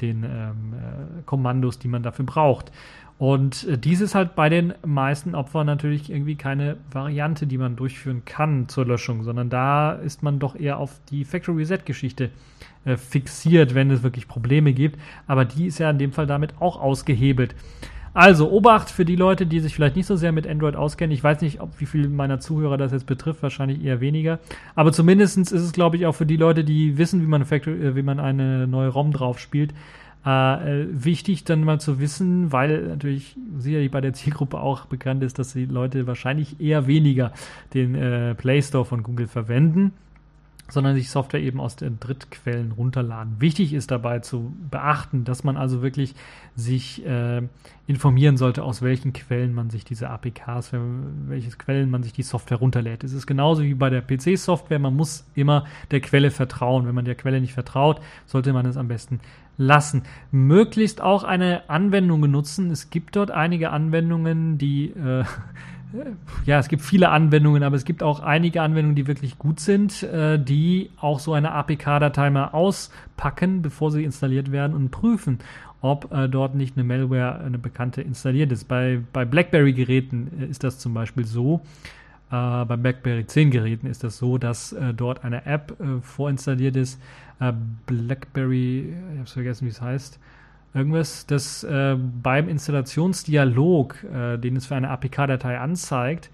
den ähm, äh, Kommandos, die man dafür braucht. Und äh, dies ist halt bei den meisten Opfern natürlich irgendwie keine Variante, die man durchführen kann zur Löschung, sondern da ist man doch eher auf die Factory Reset Geschichte äh, fixiert, wenn es wirklich Probleme gibt. Aber die ist ja in dem Fall damit auch ausgehebelt. Also, Obacht für die Leute, die sich vielleicht nicht so sehr mit Android auskennen. Ich weiß nicht, ob, wie viel meiner Zuhörer das jetzt betrifft, wahrscheinlich eher weniger. Aber zumindest ist es, glaube ich, auch für die Leute, die wissen, wie man, Factory, äh, wie man eine neue ROM drauf spielt, äh, wichtig dann mal zu wissen, weil natürlich sicherlich bei der Zielgruppe auch bekannt ist, dass die Leute wahrscheinlich eher weniger den äh, Play Store von Google verwenden sondern sich Software eben aus den Drittquellen runterladen. Wichtig ist dabei zu beachten, dass man also wirklich sich äh, informieren sollte, aus welchen Quellen man sich diese APKs, welches Quellen man sich die Software runterlädt. Es ist genauso wie bei der PC-Software, man muss immer der Quelle vertrauen. Wenn man der Quelle nicht vertraut, sollte man es am besten lassen. Möglichst auch eine Anwendung benutzen. Es gibt dort einige Anwendungen, die äh, ja, es gibt viele Anwendungen, aber es gibt auch einige Anwendungen, die wirklich gut sind, äh, die auch so eine APK-Datei mal auspacken, bevor sie installiert werden und prüfen, ob äh, dort nicht eine Malware, eine bekannte installiert ist. Bei, bei BlackBerry-Geräten äh, ist das zum Beispiel so. Äh, bei BlackBerry 10 Geräten ist das so, dass äh, dort eine App äh, vorinstalliert ist. BlackBerry, ich habe vergessen, wie es heißt irgendwas, das äh, beim Installationsdialog, äh, den es für eine APK-Datei anzeigt,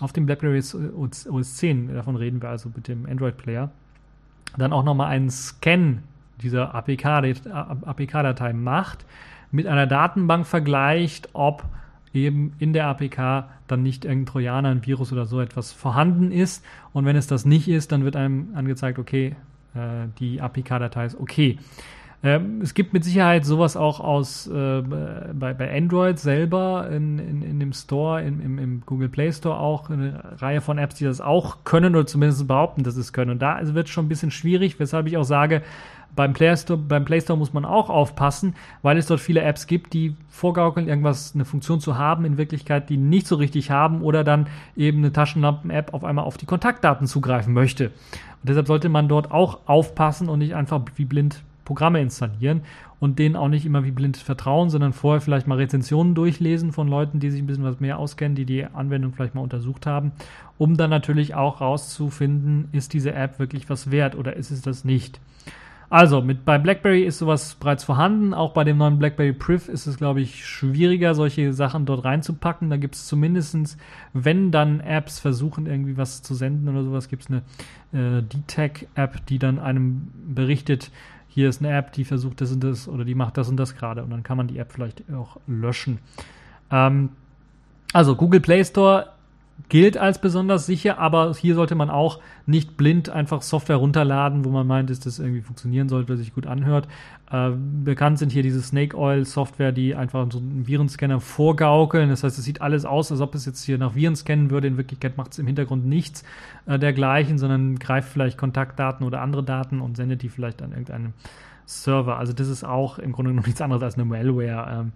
auf dem BlackBerry OS 10, davon reden wir also mit dem Android-Player, dann auch nochmal einen Scan dieser APK-Datei macht, mit einer Datenbank vergleicht, ob eben in der APK dann nicht irgendein Trojaner, ein Virus oder so etwas vorhanden ist. Und wenn es das nicht ist, dann wird einem angezeigt, okay, äh, die APK-Datei ist okay. Ähm, es gibt mit Sicherheit sowas auch aus äh, bei, bei Android selber in, in, in dem Store, in, im, im Google Play Store auch eine Reihe von Apps, die das auch können oder zumindest behaupten, dass es können. Und da wird es schon ein bisschen schwierig, weshalb ich auch sage, beim Play, Store, beim Play Store muss man auch aufpassen, weil es dort viele Apps gibt, die vorgaukeln, irgendwas, eine Funktion zu haben, in Wirklichkeit die nicht so richtig haben oder dann eben eine Taschenlampen-App auf einmal auf die Kontaktdaten zugreifen möchte. Und deshalb sollte man dort auch aufpassen und nicht einfach wie blind Programme installieren und denen auch nicht immer wie blind vertrauen, sondern vorher vielleicht mal Rezensionen durchlesen von Leuten, die sich ein bisschen was mehr auskennen, die die Anwendung vielleicht mal untersucht haben, um dann natürlich auch rauszufinden, ist diese App wirklich was wert oder ist es das nicht. Also, mit, bei BlackBerry ist sowas bereits vorhanden. Auch bei dem neuen BlackBerry Priv ist es, glaube ich, schwieriger, solche Sachen dort reinzupacken. Da gibt es zumindestens, wenn dann Apps versuchen, irgendwie was zu senden oder sowas, gibt es eine äh, DTEC-App, die dann einem berichtet, hier ist eine App, die versucht das und das oder die macht das und das gerade und dann kann man die App vielleicht auch löschen. Ähm, Also Google Play Store gilt als besonders sicher, aber hier sollte man auch nicht blind einfach Software runterladen, wo man meint, dass das irgendwie funktionieren sollte, sich gut anhört. Äh, bekannt sind hier diese Snake Oil Software, die einfach so einen Virenscanner vorgaukeln. Das heißt, es sieht alles aus, als ob es jetzt hier nach Viren scannen würde. In Wirklichkeit macht es im Hintergrund nichts äh, dergleichen, sondern greift vielleicht Kontaktdaten oder andere Daten und sendet die vielleicht an irgendeinem Server. Also das ist auch im Grunde genommen nichts anderes als eine Malware. Ähm,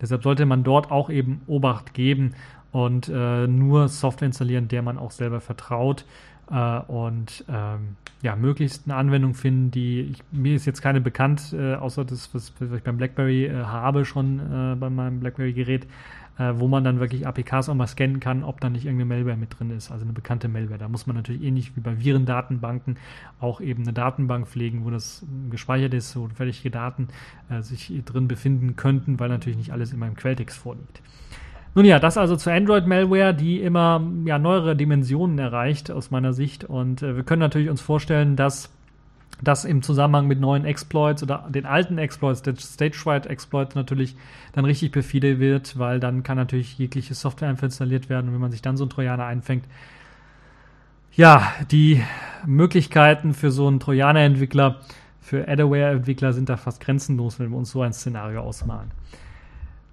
deshalb sollte man dort auch eben Obacht geben und äh, nur Software installieren, der man auch selber vertraut äh, und ähm, ja, möglichst eine Anwendung finden, die ich, mir ist jetzt keine bekannt, äh, außer das, was, was, ich beim BlackBerry äh, habe schon äh, bei meinem BlackBerry-Gerät, äh, wo man dann wirklich APKs auch mal scannen kann, ob da nicht irgendeine Malware mit drin ist, also eine bekannte Malware. Da muss man natürlich ähnlich wie bei Virendatenbanken auch eben eine Datenbank pflegen, wo das gespeichert ist, wo fertige Daten sich drin befinden könnten, weil natürlich nicht alles in meinem Quelltext vorliegt. Nun ja, das also zur Android-Malware, die immer ja, neuere Dimensionen erreicht aus meiner Sicht. Und äh, wir können natürlich uns vorstellen, dass das im Zusammenhang mit neuen Exploits oder den alten Exploits, der Stage-Wide Exploits natürlich dann richtig perfide wird, weil dann kann natürlich jegliche Software einfach installiert werden und wenn man sich dann so einen Trojaner einfängt, ja, die Möglichkeiten für so einen Trojaner-Entwickler, für Adaware-Entwickler sind da fast grenzenlos, wenn wir uns so ein Szenario ausmalen.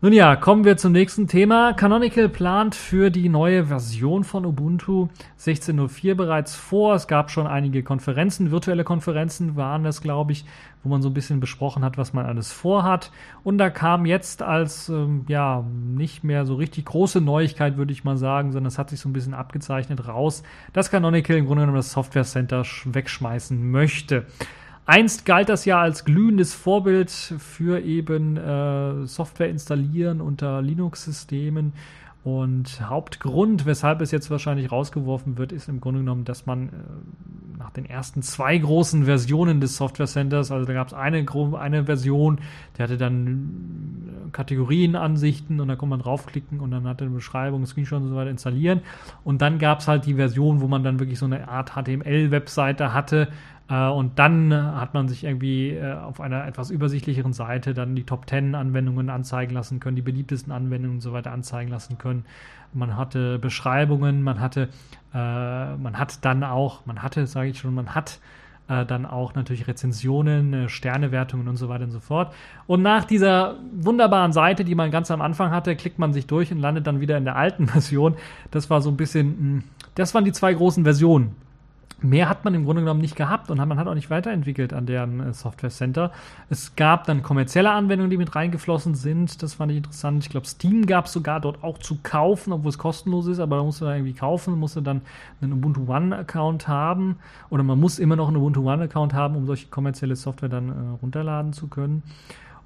Nun ja, kommen wir zum nächsten Thema. Canonical plant für die neue Version von Ubuntu 16.04 bereits vor. Es gab schon einige Konferenzen, virtuelle Konferenzen waren das, glaube ich, wo man so ein bisschen besprochen hat, was man alles vorhat. Und da kam jetzt als, ähm, ja, nicht mehr so richtig große Neuigkeit, würde ich mal sagen, sondern es hat sich so ein bisschen abgezeichnet raus, dass Canonical im Grunde genommen das Software Center wegschmeißen möchte. Einst galt das ja als glühendes Vorbild für eben äh, Software installieren unter Linux-Systemen. Und Hauptgrund, weshalb es jetzt wahrscheinlich rausgeworfen wird, ist im Grunde genommen, dass man äh, nach den ersten zwei großen Versionen des Software Centers, also da gab es eine, eine Version, die hatte dann äh, Kategorienansichten und da konnte man draufklicken und dann hatte eine Beschreibung, Screenshot und so weiter installieren. Und dann gab es halt die Version, wo man dann wirklich so eine Art HTML-Webseite hatte, und dann hat man sich irgendwie äh, auf einer etwas übersichtlicheren Seite dann die Top 10 Anwendungen anzeigen lassen können, die beliebtesten Anwendungen und so weiter anzeigen lassen können. Man hatte Beschreibungen, man hatte, äh, man hat dann auch, man hatte, sage ich schon, man hat dann auch natürlich Rezensionen, Sternewertungen und so weiter und so fort. Und nach dieser wunderbaren Seite, die man ganz am Anfang hatte, klickt man sich durch und landet dann wieder in der alten Version. Das war so ein bisschen, hm, das waren die zwei großen Versionen mehr hat man im Grunde genommen nicht gehabt und man hat auch nicht weiterentwickelt an deren äh, Software Center. Es gab dann kommerzielle Anwendungen, die mit reingeflossen sind. Das fand ich interessant. Ich glaube, Steam gab es sogar dort auch zu kaufen, obwohl es kostenlos ist, aber da musst du da irgendwie kaufen, musst du dann einen Ubuntu One Account haben oder man muss immer noch einen Ubuntu One Account haben, um solche kommerzielle Software dann äh, runterladen zu können.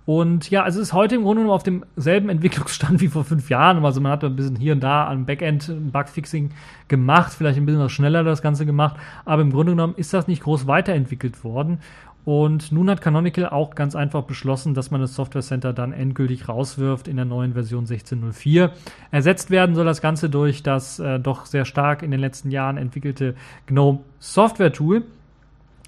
Und ja, also es ist heute im Grunde genommen auf demselben Entwicklungsstand wie vor fünf Jahren. Also man hat ein bisschen hier und da am Backend Bugfixing gemacht, vielleicht ein bisschen was schneller das Ganze gemacht, aber im Grunde genommen ist das nicht groß weiterentwickelt worden. Und nun hat Canonical auch ganz einfach beschlossen, dass man das Software Center dann endgültig rauswirft in der neuen Version 16.04. Ersetzt werden soll das Ganze durch das äh, doch sehr stark in den letzten Jahren entwickelte GNOME Software Tool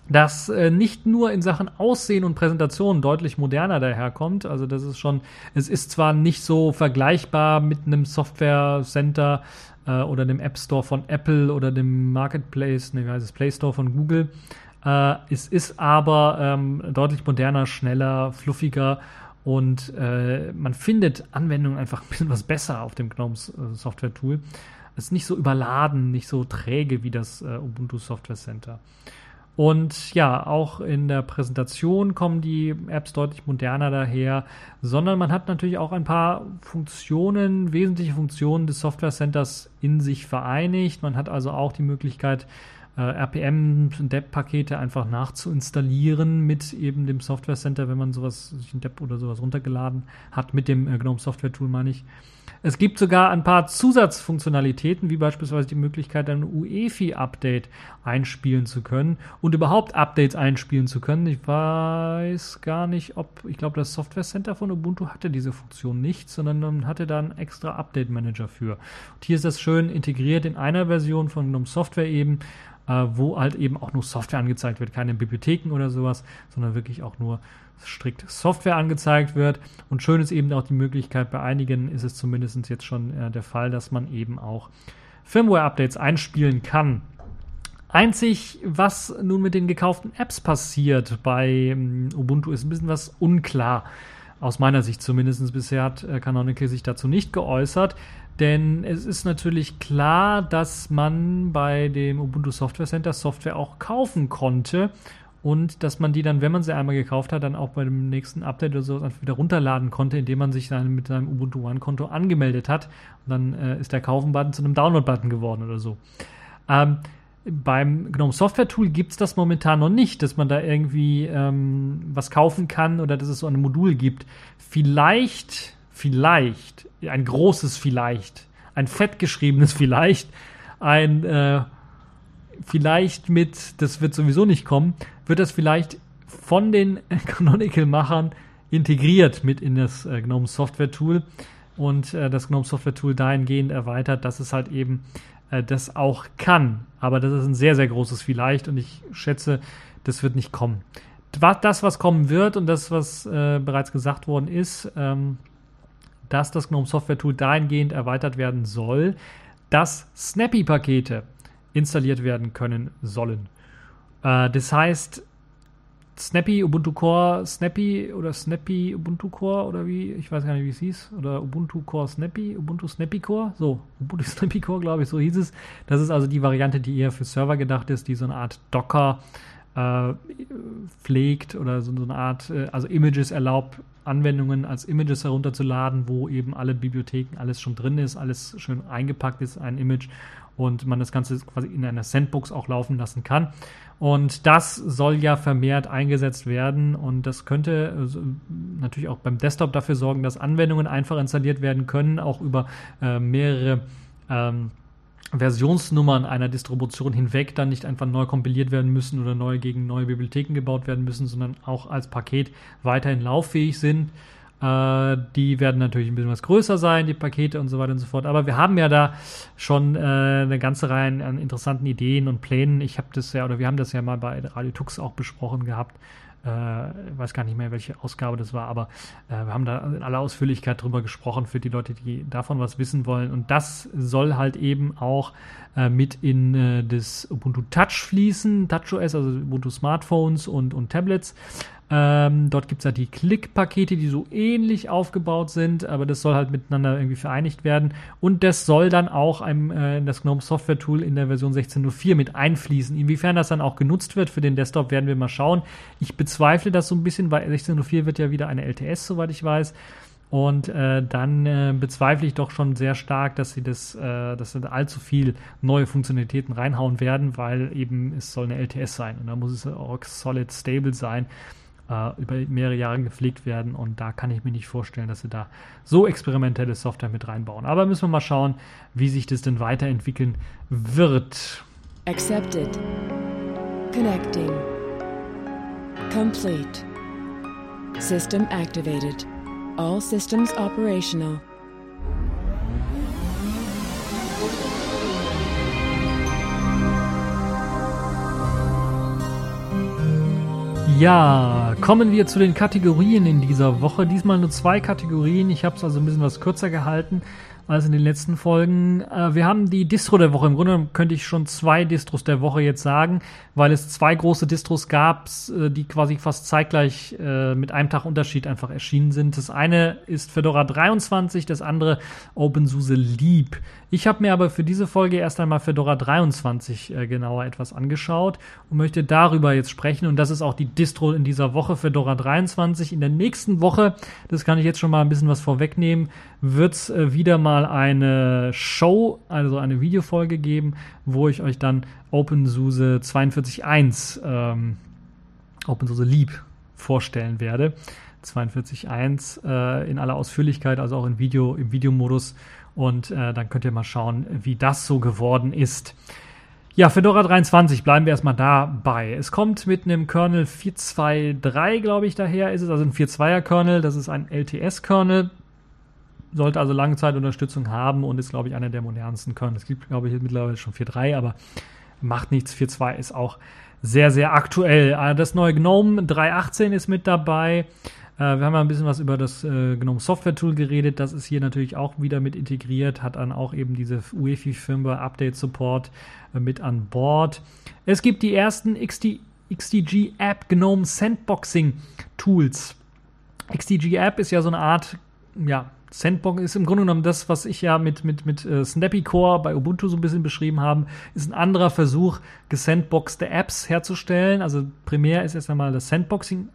das äh, nicht nur in Sachen Aussehen und Präsentation deutlich moderner daherkommt. Also das ist schon, es ist zwar nicht so vergleichbar mit einem Software Center äh, oder dem App Store von Apple oder dem Marketplace, ne, wie heißt es, Play Store von Google. Äh, es ist aber ähm, deutlich moderner, schneller, fluffiger und äh, man findet Anwendungen einfach ein bisschen was besser auf dem GNOME äh, Software Tool. Es ist nicht so überladen, nicht so träge wie das äh, Ubuntu Software Center. Und ja, auch in der Präsentation kommen die Apps deutlich moderner daher, sondern man hat natürlich auch ein paar Funktionen, wesentliche Funktionen des Software Centers in sich vereinigt. Man hat also auch die Möglichkeit, äh, RPM DEP-Pakete einfach nachzuinstallieren mit eben dem Software Center, wenn man sowas, sich ein DEP oder sowas runtergeladen hat, mit dem äh, GNOME Software Tool meine ich. Es gibt sogar ein paar Zusatzfunktionalitäten, wie beispielsweise die Möglichkeit, ein UEFI-Update einspielen zu können und überhaupt Updates einspielen zu können. Ich weiß gar nicht, ob, ich glaube, das Software Center von Ubuntu hatte diese Funktion nicht, sondern man hatte da einen extra Update Manager für. Und hier ist das schön integriert in einer Version von GNOME Software eben äh, wo halt eben auch nur Software angezeigt wird, keine Bibliotheken oder sowas, sondern wirklich auch nur strikt Software angezeigt wird. Und schön ist eben auch die Möglichkeit, bei einigen ist es zumindest jetzt schon äh, der Fall, dass man eben auch Firmware-Updates einspielen kann. Einzig, was nun mit den gekauften Apps passiert bei um, Ubuntu, ist ein bisschen was unklar. Aus meiner Sicht zumindest. Bisher hat äh, Canonical sich dazu nicht geäußert. Denn es ist natürlich klar, dass man bei dem Ubuntu Software Center Software auch kaufen konnte und dass man die dann, wenn man sie einmal gekauft hat, dann auch bei dem nächsten Update oder so wieder runterladen konnte, indem man sich dann mit seinem Ubuntu One Konto angemeldet hat. Und dann äh, ist der Kaufen-Button zu einem Download-Button geworden oder so. Ähm, beim GNOME Software Tool gibt es das momentan noch nicht, dass man da irgendwie ähm, was kaufen kann oder dass es so ein Modul gibt. Vielleicht, vielleicht, ein großes Vielleicht, ein fettgeschriebenes Vielleicht, ein äh, vielleicht mit, das wird sowieso nicht kommen, wird das vielleicht von den Canonical-Machern integriert mit in das äh, GNOME Software Tool und äh, das GNOME Software Tool dahingehend erweitert, dass es halt eben äh, das auch kann. Aber das ist ein sehr, sehr großes Vielleicht und ich schätze, das wird nicht kommen. Das, was kommen wird und das, was äh, bereits gesagt worden ist, ähm, dass das GNOME Software Tool dahingehend erweitert werden soll, dass Snappy-Pakete installiert werden können sollen. Äh, das heißt, Snappy, Ubuntu Core Snappy oder Snappy Ubuntu Core oder wie, ich weiß gar nicht, wie es hieß, oder Ubuntu Core Snappy, Ubuntu Snappy Core, so, Ubuntu Snappy Core, glaube ich, so hieß es. Das ist also die Variante, die eher für Server gedacht ist, die so eine Art Docker äh, pflegt oder so, eine Art, äh, also Images erlaubt, Anwendungen als Images herunterzuladen, wo eben alle Bibliotheken, alles schon drin ist, alles schön eingepackt ist, ein Image und man das Ganze quasi in einer Sandbox auch laufen lassen kann. Und das soll ja vermehrt eingesetzt werden und das könnte also, natürlich auch beim Desktop dafür sorgen, dass Anwendungen einfach installiert werden können, auch über äh, mehrere ähm, Versionsnummern einer Distribution hinweg dann nicht einfach neu kompiliert werden müssen oder neu gegen neue Bibliotheken gebaut werden müssen, sondern auch als Paket weiterhin lauffähig sind. Äh, die werden natürlich ein bisschen was größer sein, die Pakete und so weiter und so fort. Aber wir haben ja da schon äh, eine ganze Reihe an interessanten Ideen und Plänen. Ich habe das ja, oder wir haben das ja mal bei Radio Tux auch besprochen gehabt. Äh, weiß gar nicht mehr, welche Ausgabe das war, aber äh, wir haben da in aller Ausführlichkeit drüber gesprochen für die Leute, die davon was wissen wollen. Und das soll halt eben auch äh, mit in äh, das Ubuntu Touch fließen, TouchOS, also Ubuntu Smartphones und, und Tablets. Ähm, dort gibt es ja die Click-Pakete, die so ähnlich aufgebaut sind, aber das soll halt miteinander irgendwie vereinigt werden. Und das soll dann auch einem, äh, in das GNOME Software Tool in der Version 16.04 mit einfließen. Inwiefern das dann auch genutzt wird für den Desktop, werden wir mal schauen. Ich bezweifle das so ein bisschen, weil 16.04 wird ja wieder eine LTS, soweit ich weiß. Und äh, dann äh, bezweifle ich doch schon sehr stark, dass sie das, äh, dass sie da allzu viel neue Funktionalitäten reinhauen werden, weil eben es soll eine LTS sein und da muss es auch solid stable sein äh, über mehrere Jahre gepflegt werden. Und da kann ich mir nicht vorstellen, dass sie da so experimentelle Software mit reinbauen. Aber müssen wir mal schauen, wie sich das denn weiterentwickeln wird. Accepted. Connecting. Complete. System activated. All systems operational. Ja, kommen wir zu den Kategorien in dieser Woche. Diesmal nur zwei Kategorien. Ich habe es also ein bisschen was kürzer gehalten als in den letzten Folgen. Äh, wir haben die Distro der Woche. Im Grunde könnte ich schon zwei Distros der Woche jetzt sagen, weil es zwei große Distros gab, äh, die quasi fast zeitgleich äh, mit einem Tag Unterschied einfach erschienen sind. Das eine ist Fedora 23, das andere OpenSUSE Leap. Ich habe mir aber für diese Folge erst einmal Fedora 23 äh, genauer etwas angeschaut und möchte darüber jetzt sprechen. Und das ist auch die Distro in dieser Woche, Fedora 23. In der nächsten Woche, das kann ich jetzt schon mal ein bisschen was vorwegnehmen, wird es äh, wieder mal eine Show, also eine Videofolge geben, wo ich euch dann OpenSUSE 42.1, ähm, OpenSUSE Leap vorstellen werde. 42.1 äh, in aller Ausführlichkeit, also auch in Video, im Videomodus und äh, dann könnt ihr mal schauen, wie das so geworden ist. Ja, Fedora 23, bleiben wir erstmal dabei. Es kommt mit einem Kernel 4.2.3, glaube ich, daher ist es, also ein 4.2er Kernel, das ist ein LTS-Kernel, sollte also Langzeitunterstützung haben und ist, glaube ich, einer der modernsten Kernel. Es gibt, glaube ich, mittlerweile schon 4.3, aber macht nichts. 4.2 ist auch sehr, sehr aktuell. Äh, das neue GNOME 3.18 ist mit dabei. Äh, wir haben ja ein bisschen was über das äh, GNOME Software Tool geredet. Das ist hier natürlich auch wieder mit integriert, hat dann auch eben diese UEFI Firmware Update Support äh, mit an Bord. Es gibt die ersten XD, XDG App GNOME Sandboxing Tools. XDG App ist ja so eine Art, ja, Sandbox ist im Grunde genommen das, was ich ja mit, mit, mit äh, Snappy Core bei Ubuntu so ein bisschen beschrieben habe, ist ein anderer Versuch, gesandboxte Apps herzustellen. Also primär ist erst einmal das Sandboxing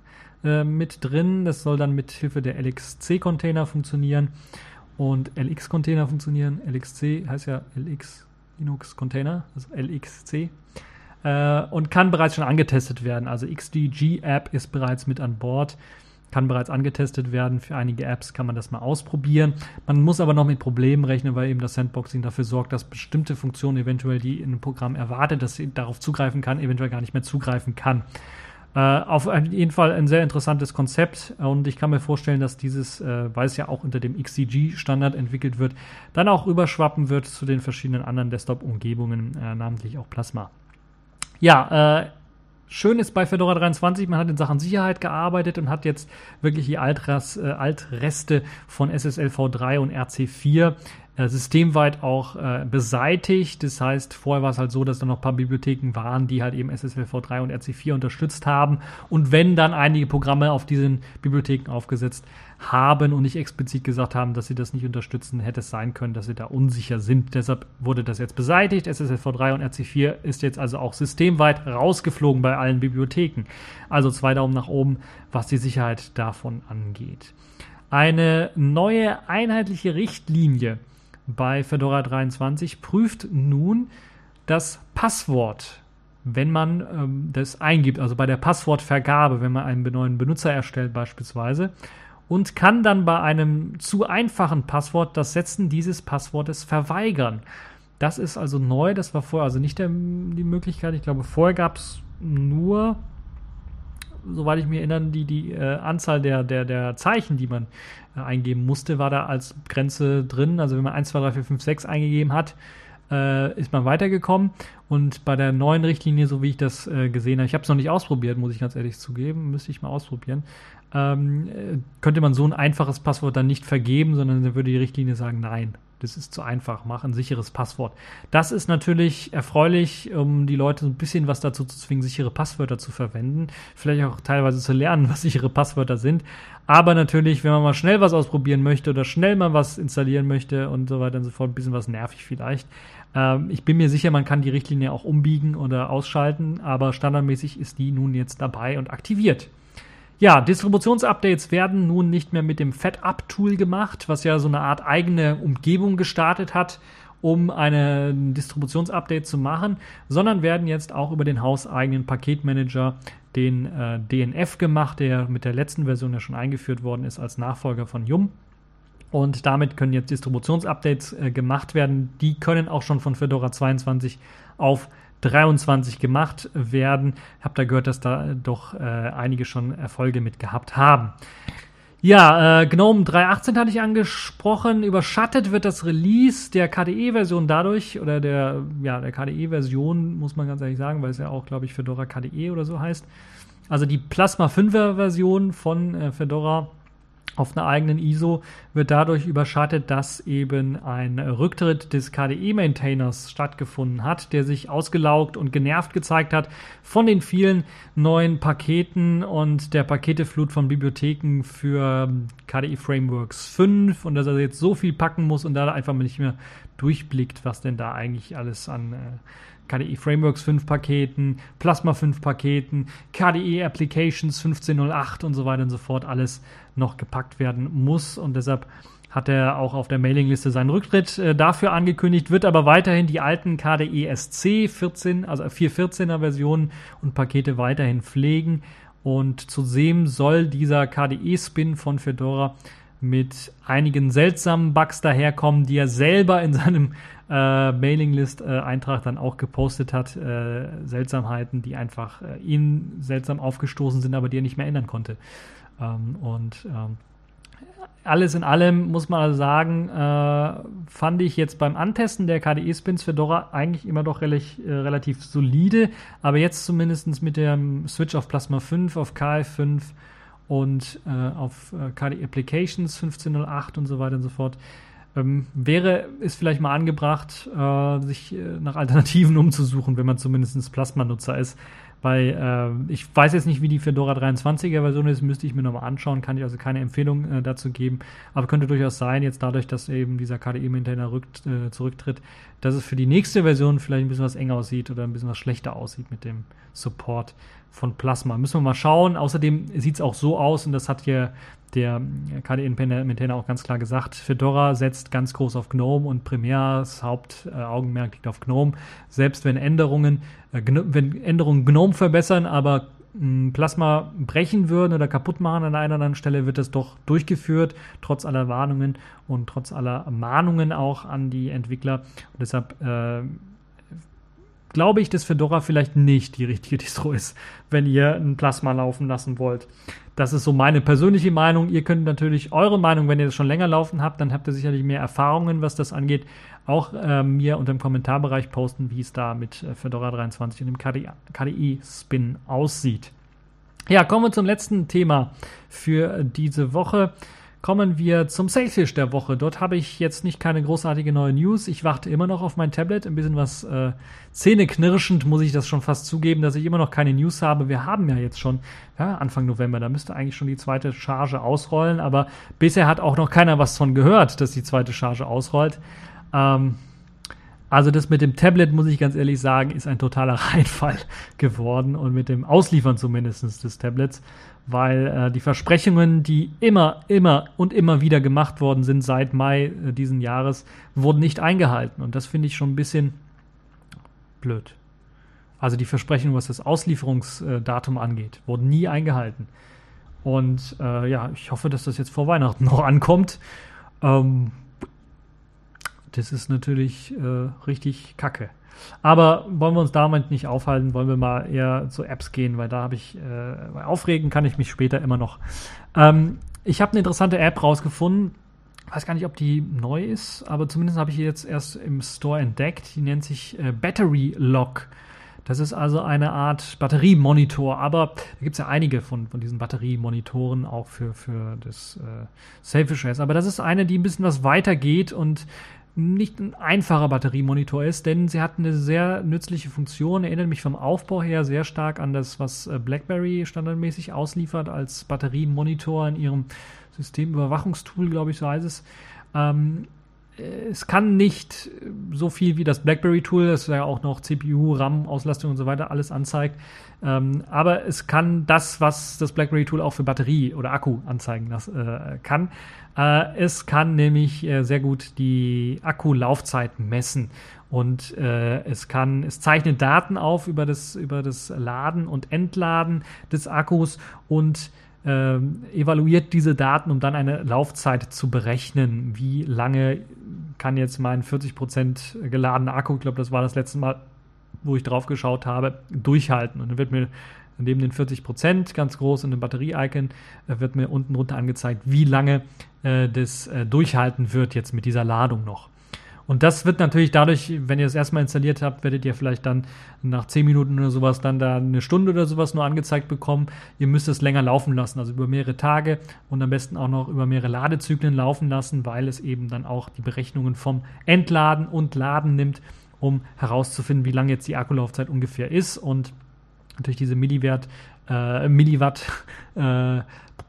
äh, mit drin. Das soll dann mit Hilfe der LXC-Container funktionieren und LX-Container funktionieren. LXC heißt ja LX Linux Container, also LXC. Äh, und kann bereits schon angetestet werden. Also XDG App ist bereits mit an Bord kann bereits angetestet werden. Für einige Apps kann man das mal ausprobieren. Man muss aber noch mit Problemen rechnen, weil eben das Sandboxing dafür sorgt, dass bestimmte Funktionen eventuell, die in einem Programm erwartet, dass sie darauf zugreifen kann, eventuell gar nicht mehr zugreifen kann. Äh, auf jeden Fall ein sehr interessantes Konzept und ich kann mir vorstellen, dass dieses, äh, weil es ja auch unter dem XCG-Standard entwickelt wird, dann auch überschwappen wird zu den verschiedenen anderen Desktop-Umgebungen, äh, namentlich auch Plasma. Ja, äh, Schön ist bei Fedora 23, man hat in Sachen Sicherheit gearbeitet und hat jetzt wirklich die Altras, äh, Altreste von SSL v3 und RC4 äh, systemweit auch äh, beseitigt. Das heißt, vorher war es halt so, dass da noch ein paar Bibliotheken waren, die halt eben SSL v3 und RC4 unterstützt haben. Und wenn dann einige Programme auf diesen Bibliotheken aufgesetzt haben und nicht explizit gesagt haben, dass sie das nicht unterstützen, hätte es sein können, dass sie da unsicher sind. Deshalb wurde das jetzt beseitigt. SSL-V3 und RC4 ist jetzt also auch systemweit rausgeflogen bei allen Bibliotheken. Also zwei Daumen nach oben, was die Sicherheit davon angeht. Eine neue einheitliche Richtlinie bei Fedora 23 prüft nun das Passwort wenn man ähm, das eingibt, also bei der Passwortvergabe, wenn man einen neuen Benutzer erstellt beispielsweise und kann dann bei einem zu einfachen Passwort das Setzen dieses Passwortes verweigern. Das ist also neu, das war vorher also nicht der, die Möglichkeit. Ich glaube, vorher gab es nur, soweit ich mich erinnere, die, die äh, Anzahl der, der, der Zeichen, die man eingeben musste, war da als Grenze drin. Also wenn man 1, 2, 3, 4, 5, 6 eingegeben hat, äh, ist man weitergekommen. Und bei der neuen Richtlinie, so wie ich das äh, gesehen habe, ich habe es noch nicht ausprobiert, muss ich ganz ehrlich zugeben, müsste ich mal ausprobieren ähm, könnte man so ein einfaches Passwort dann nicht vergeben, sondern dann würde die Richtlinie sagen, nein, das ist zu einfach, mach ein sicheres Passwort. Das ist natürlich erfreulich, um die Leute ein bisschen was dazu zu zwingen, sichere Passwörter zu verwenden, vielleicht auch teilweise zu lernen, was sichere Passwörter sind. Aber natürlich, wenn man mal schnell was ausprobieren möchte oder schnell mal was installieren möchte und so weiter und so fort, ein bisschen was nervig vielleicht. Ähm, ich bin mir sicher, man kann die Richtlinie auch umbiegen oder ausschalten, aber standardmäßig ist die nun jetzt dabei und aktiviert. Ja, Distributionsupdates werden nun nicht mehr mit dem FedUp-Tool gemacht, was ja so eine Art eigene Umgebung gestartet hat, um einen Distributionsupdate zu machen, sondern werden jetzt auch über den hauseigenen Paketmanager, den äh, DNF gemacht, der mit der letzten Version ja schon eingeführt worden ist als Nachfolger von Yum. Und damit können jetzt Distributionsupdates äh, gemacht werden. Die können auch schon von Fedora 22 auf 23 gemacht werden. Ich habe da gehört, dass da doch äh, einige schon Erfolge mit gehabt haben. Ja, äh, GNOME 3.18 hatte ich angesprochen. Überschattet wird das Release der KDE-Version dadurch, oder der, ja, der KDE-Version, muss man ganz ehrlich sagen, weil es ja auch, glaube ich, Fedora KDE oder so heißt. Also die Plasma 5er Version von äh, Fedora auf einer eigenen ISO wird dadurch überschattet, dass eben ein Rücktritt des KDE-Maintainers stattgefunden hat, der sich ausgelaugt und genervt gezeigt hat von den vielen neuen Paketen und der Paketeflut von Bibliotheken für KDE Frameworks 5 und dass er jetzt so viel packen muss und da einfach mal nicht mehr durchblickt, was denn da eigentlich alles an äh, KDE Frameworks 5 Paketen, Plasma 5 Paketen, KDE Applications 1508 und so weiter und so fort alles noch gepackt werden muss und deshalb hat er auch auf der Mailingliste seinen Rücktritt äh, dafür angekündigt, wird aber weiterhin die alten KDE SC 14, also 414er Versionen und Pakete weiterhin pflegen. Und zudem soll dieser KDE-Spin von Fedora mit einigen seltsamen Bugs daherkommen, die er selber in seinem äh, Mailinglist-Eintrag äh, dann auch gepostet hat. Äh, Seltsamheiten, die einfach äh, ihn seltsam aufgestoßen sind, aber die er nicht mehr ändern konnte. Ähm, und ähm, alles in allem muss man also sagen, äh, fand ich jetzt beim Antesten der KDE-Spins für Dora eigentlich immer doch relativ, äh, relativ solide. Aber jetzt zumindest mit dem Switch auf Plasma 5, auf KF5 und äh, auf äh, KDE Applications 1508 und so weiter und so fort, ähm, wäre es vielleicht mal angebracht, äh, sich äh, nach Alternativen umzusuchen, wenn man zumindest Plasma-Nutzer ist. Weil äh, ich weiß jetzt nicht, wie die Fedora 23er Version ist, müsste ich mir nochmal anschauen, kann ich also keine Empfehlung äh, dazu geben. Aber könnte durchaus sein, jetzt dadurch, dass eben dieser KDE-Maintainer äh, zurücktritt, dass es für die nächste Version vielleicht ein bisschen was enger aussieht oder ein bisschen was schlechter aussieht mit dem Support von Plasma. Müssen wir mal schauen. Außerdem sieht es auch so aus, und das hat hier der KDE-Maintainer auch ganz klar gesagt, Fedora setzt ganz groß auf GNOME und Premiers Hauptaugenmerk liegt auf GNOME. Selbst wenn Änderungen, äh, wenn Änderungen GNOME verbessern, aber hm, Plasma brechen würden oder kaputt machen an einer oder anderen Stelle, wird das doch durchgeführt, trotz aller Warnungen und trotz aller Mahnungen auch an die Entwickler. Und deshalb äh, glaube ich, dass Fedora vielleicht nicht die richtige Distro ist, wenn ihr ein Plasma laufen lassen wollt. Das ist so meine persönliche Meinung. Ihr könnt natürlich eure Meinung, wenn ihr das schon länger laufen habt, dann habt ihr sicherlich mehr Erfahrungen, was das angeht, auch äh, mir unter dem Kommentarbereich posten, wie es da mit äh, Fedora 23 und dem KDE-Spin aussieht. Ja, kommen wir zum letzten Thema für diese Woche kommen wir zum Sailfish der Woche. Dort habe ich jetzt nicht keine großartige neue News. Ich warte immer noch auf mein Tablet. Ein bisschen was äh, zähneknirschend muss ich das schon fast zugeben, dass ich immer noch keine News habe. Wir haben ja jetzt schon ja, Anfang November. Da müsste eigentlich schon die zweite Charge ausrollen. Aber bisher hat auch noch keiner was von gehört, dass die zweite Charge ausrollt. Ähm, also das mit dem Tablet, muss ich ganz ehrlich sagen, ist ein totaler Reinfall geworden und mit dem Ausliefern zumindest des Tablets weil äh, die Versprechungen, die immer, immer und immer wieder gemacht worden sind seit Mai äh, diesen Jahres, wurden nicht eingehalten. Und das finde ich schon ein bisschen blöd. Also die Versprechungen, was das Auslieferungsdatum angeht, wurden nie eingehalten. Und äh, ja, ich hoffe, dass das jetzt vor Weihnachten noch ankommt. Ähm, das ist natürlich äh, richtig kacke. Aber wollen wir uns damit nicht aufhalten, wollen wir mal eher zu Apps gehen, weil da habe ich, äh, aufregen kann ich mich später immer noch. Ähm, ich habe eine interessante App rausgefunden. Weiß gar nicht, ob die neu ist, aber zumindest habe ich die jetzt erst im Store entdeckt. Die nennt sich äh, Battery Lock. Das ist also eine Art Batteriemonitor, aber da gibt es ja einige von, von diesen Batteriemonitoren auch für, für das äh, Selfish OS. Aber das ist eine, die ein bisschen was weiter geht und nicht ein einfacher Batteriemonitor ist, denn sie hat eine sehr nützliche Funktion, erinnert mich vom Aufbau her sehr stark an das, was äh, BlackBerry standardmäßig ausliefert als Batteriemonitor in ihrem Systemüberwachungstool, glaube ich, so heißt es. Ähm, es kann nicht so viel wie das BlackBerry-Tool, das ja auch noch CPU, RAM-Auslastung und so weiter alles anzeigt. Ähm, aber es kann das, was das BlackBerry-Tool auch für Batterie oder Akku anzeigen das, äh, kann. Äh, es kann nämlich äh, sehr gut die Akkulaufzeit messen. Und äh, es kann, es zeichnet Daten auf über das, über das Laden und Entladen des Akkus und äh, evaluiert diese Daten, um dann eine Laufzeit zu berechnen. Wie lange kann jetzt mein 40% geladener Akku, ich glaube, das war das letzte Mal, wo ich drauf geschaut habe, durchhalten. Und dann wird mir neben den 40% ganz groß in dem Batterie-Icon, äh, wird mir unten drunter angezeigt, wie lange äh, das äh, durchhalten wird jetzt mit dieser Ladung noch. Und das wird natürlich dadurch, wenn ihr es erstmal installiert habt, werdet ihr vielleicht dann nach 10 Minuten oder sowas dann da eine Stunde oder sowas nur angezeigt bekommen. Ihr müsst es länger laufen lassen, also über mehrere Tage und am besten auch noch über mehrere Ladezyklen laufen lassen, weil es eben dann auch die Berechnungen vom Entladen und Laden nimmt, um herauszufinden, wie lange jetzt die Akkulaufzeit ungefähr ist und natürlich diese Milliwert, äh, Milliwatt äh,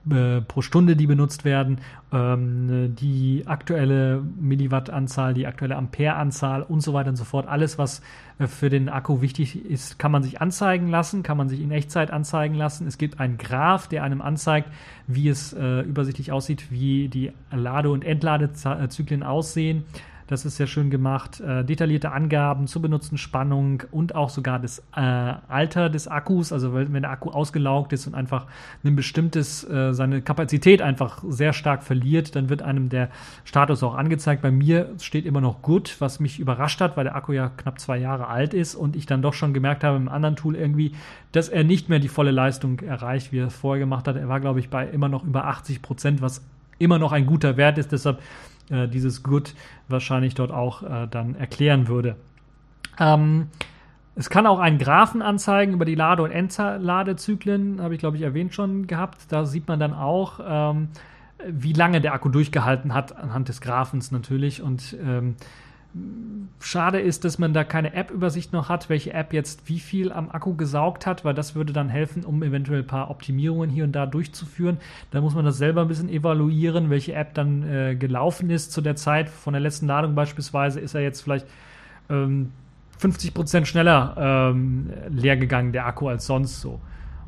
äh, pro Stunde, die benutzt werden, ähm, die aktuelle Milliwattanzahl, die aktuelle Ampereanzahl und so weiter und so fort. Alles, was äh, für den Akku wichtig ist, kann man sich anzeigen lassen, kann man sich in Echtzeit anzeigen lassen. Es gibt einen Graph, der einem anzeigt, wie es äh, übersichtlich aussieht, wie die Lade- und Entladezyklen aussehen. Das ist sehr schön gemacht. Äh, detaillierte Angaben zur benutzten Spannung und auch sogar das äh, Alter des Akkus. Also wenn der Akku ausgelaugt ist und einfach ein bestimmtes, äh, seine Kapazität einfach sehr stark verliert, dann wird einem der Status auch angezeigt. Bei mir steht immer noch gut, was mich überrascht hat, weil der Akku ja knapp zwei Jahre alt ist und ich dann doch schon gemerkt habe im anderen Tool irgendwie, dass er nicht mehr die volle Leistung erreicht, wie er es vorher gemacht hat. Er war, glaube ich, bei immer noch über 80 Prozent, was immer noch ein guter Wert ist, deshalb äh, dieses Good wahrscheinlich dort auch äh, dann erklären würde. Ähm, es kann auch einen Graphen anzeigen über die Lade- und Entladezyklen, habe ich glaube ich erwähnt schon gehabt. Da sieht man dann auch, ähm, wie lange der Akku durchgehalten hat, anhand des Graphens natürlich. Und ähm, schade ist, dass man da keine App-Übersicht noch hat, welche App jetzt wie viel am Akku gesaugt hat, weil das würde dann helfen, um eventuell ein paar Optimierungen hier und da durchzuführen. Da muss man das selber ein bisschen evaluieren, welche App dann äh, gelaufen ist zu der Zeit. Von der letzten Ladung beispielsweise ist er jetzt vielleicht ähm, 50% schneller ähm, leer gegangen, der Akku, als sonst so.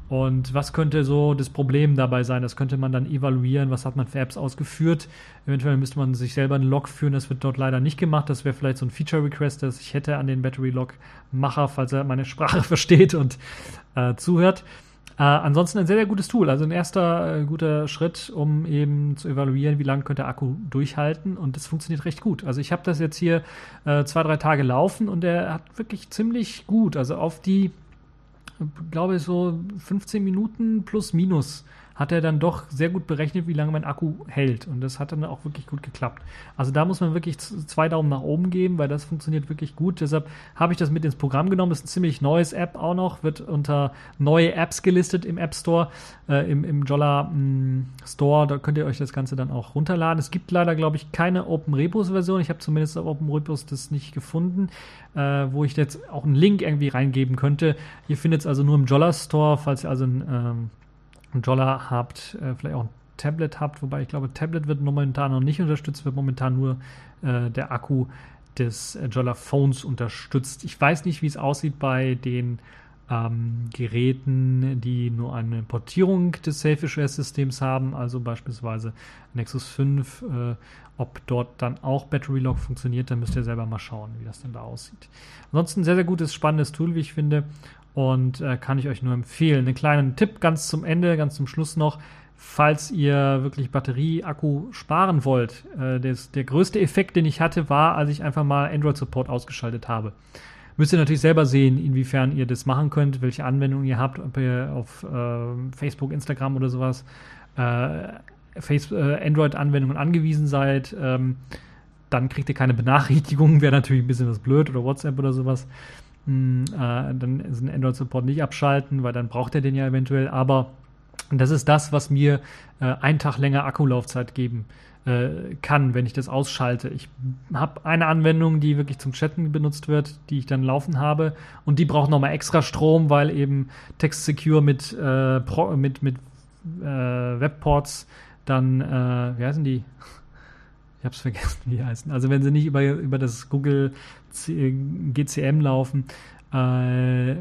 Und was könnte so das Problem dabei sein? Das könnte man dann evaluieren. Was hat man für Apps ausgeführt? Eventuell müsste man sich selber einen Log führen. Das wird dort leider nicht gemacht. Das wäre vielleicht so ein Feature-Request, das ich hätte an den Battery-Log-Macher, falls er meine Sprache versteht und äh, zuhört. Äh, ansonsten ein sehr, sehr gutes Tool. Also ein erster äh, guter Schritt, um eben zu evaluieren, wie lange könnte der Akku durchhalten. Und das funktioniert recht gut. Also ich habe das jetzt hier äh, zwei, drei Tage laufen und der hat wirklich ziemlich gut. Also auf die glaube so 15 Minuten plus minus hat er dann doch sehr gut berechnet, wie lange mein Akku hält. Und das hat dann auch wirklich gut geklappt. Also da muss man wirklich zwei Daumen nach oben geben, weil das funktioniert wirklich gut. Deshalb habe ich das mit ins Programm genommen. Das ist ein ziemlich neues App auch noch, wird unter neue Apps gelistet im App Store, äh, im, im Jolla mm, Store. Da könnt ihr euch das Ganze dann auch runterladen. Es gibt leider, glaube ich, keine Open Repos Version. Ich habe zumindest auf Open Repos das nicht gefunden, äh, wo ich jetzt auch einen Link irgendwie reingeben könnte. Ihr findet es also nur im Jolla Store, falls ihr also ein ähm, Dollar habt, äh, vielleicht auch ein Tablet habt, wobei ich glaube, Tablet wird momentan noch nicht unterstützt, wird momentan nur äh, der Akku des äh, Jolla Phones unterstützt. Ich weiß nicht, wie es aussieht bei den ähm, Geräten, die nur eine Portierung des Selfish-Systems haben, also beispielsweise Nexus 5, äh, ob dort dann auch Battery Lock funktioniert, dann müsst ihr selber mal schauen, wie das denn da aussieht. Ansonsten sehr, sehr gutes, spannendes Tool, wie ich finde und äh, kann ich euch nur empfehlen. Einen kleinen Tipp ganz zum Ende, ganz zum Schluss noch. Falls ihr wirklich Batterie-Akku sparen wollt, äh, des, der größte Effekt, den ich hatte, war, als ich einfach mal Android-Support ausgeschaltet habe. Müsst ihr natürlich selber sehen, inwiefern ihr das machen könnt, welche Anwendungen ihr habt, ob ihr auf äh, Facebook, Instagram oder sowas äh, äh, Android-Anwendungen angewiesen seid. Ähm, dann kriegt ihr keine Benachrichtigungen, wäre natürlich ein bisschen was blöd oder WhatsApp oder sowas. Hm, äh, dann ist ein Android-Support nicht abschalten, weil dann braucht er den ja eventuell. Aber das ist das, was mir äh, einen Tag länger Akkulaufzeit geben äh, kann, wenn ich das ausschalte. Ich habe eine Anwendung, die wirklich zum Chatten benutzt wird, die ich dann laufen habe. Und die braucht nochmal extra Strom, weil eben Text Secure mit, äh, Pro, mit, mit äh, Webports dann, äh, wie heißen die? Ich habe es vergessen, wie die heißen. Also wenn sie nicht über, über das Google GCM laufen, äh,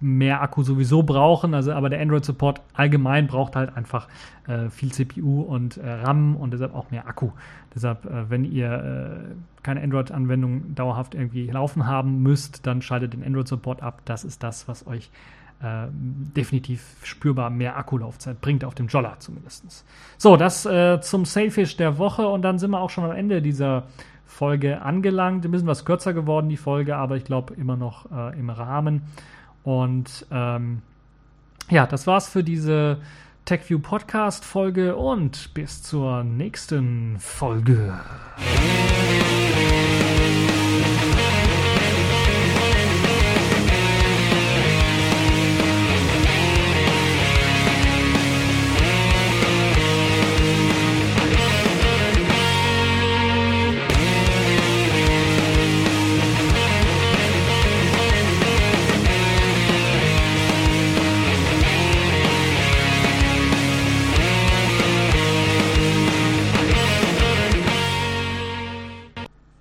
mehr Akku sowieso brauchen. Also, aber der Android Support allgemein braucht halt einfach äh, viel CPU und äh, RAM und deshalb auch mehr Akku. Deshalb, äh, wenn ihr äh, keine Android-Anwendung dauerhaft irgendwie laufen haben müsst, dann schaltet den Android Support ab. Das ist das, was euch äh, definitiv spürbar mehr Akkulaufzeit bringt, auf dem Jolla zumindest. So, das äh, zum Sailfish der Woche und dann sind wir auch schon am Ende dieser Folge angelangt. Ein bisschen was kürzer geworden, die Folge, aber ich glaube immer noch äh, im Rahmen. Und ähm, ja, das war's für diese TechView Podcast Folge und bis zur nächsten Folge.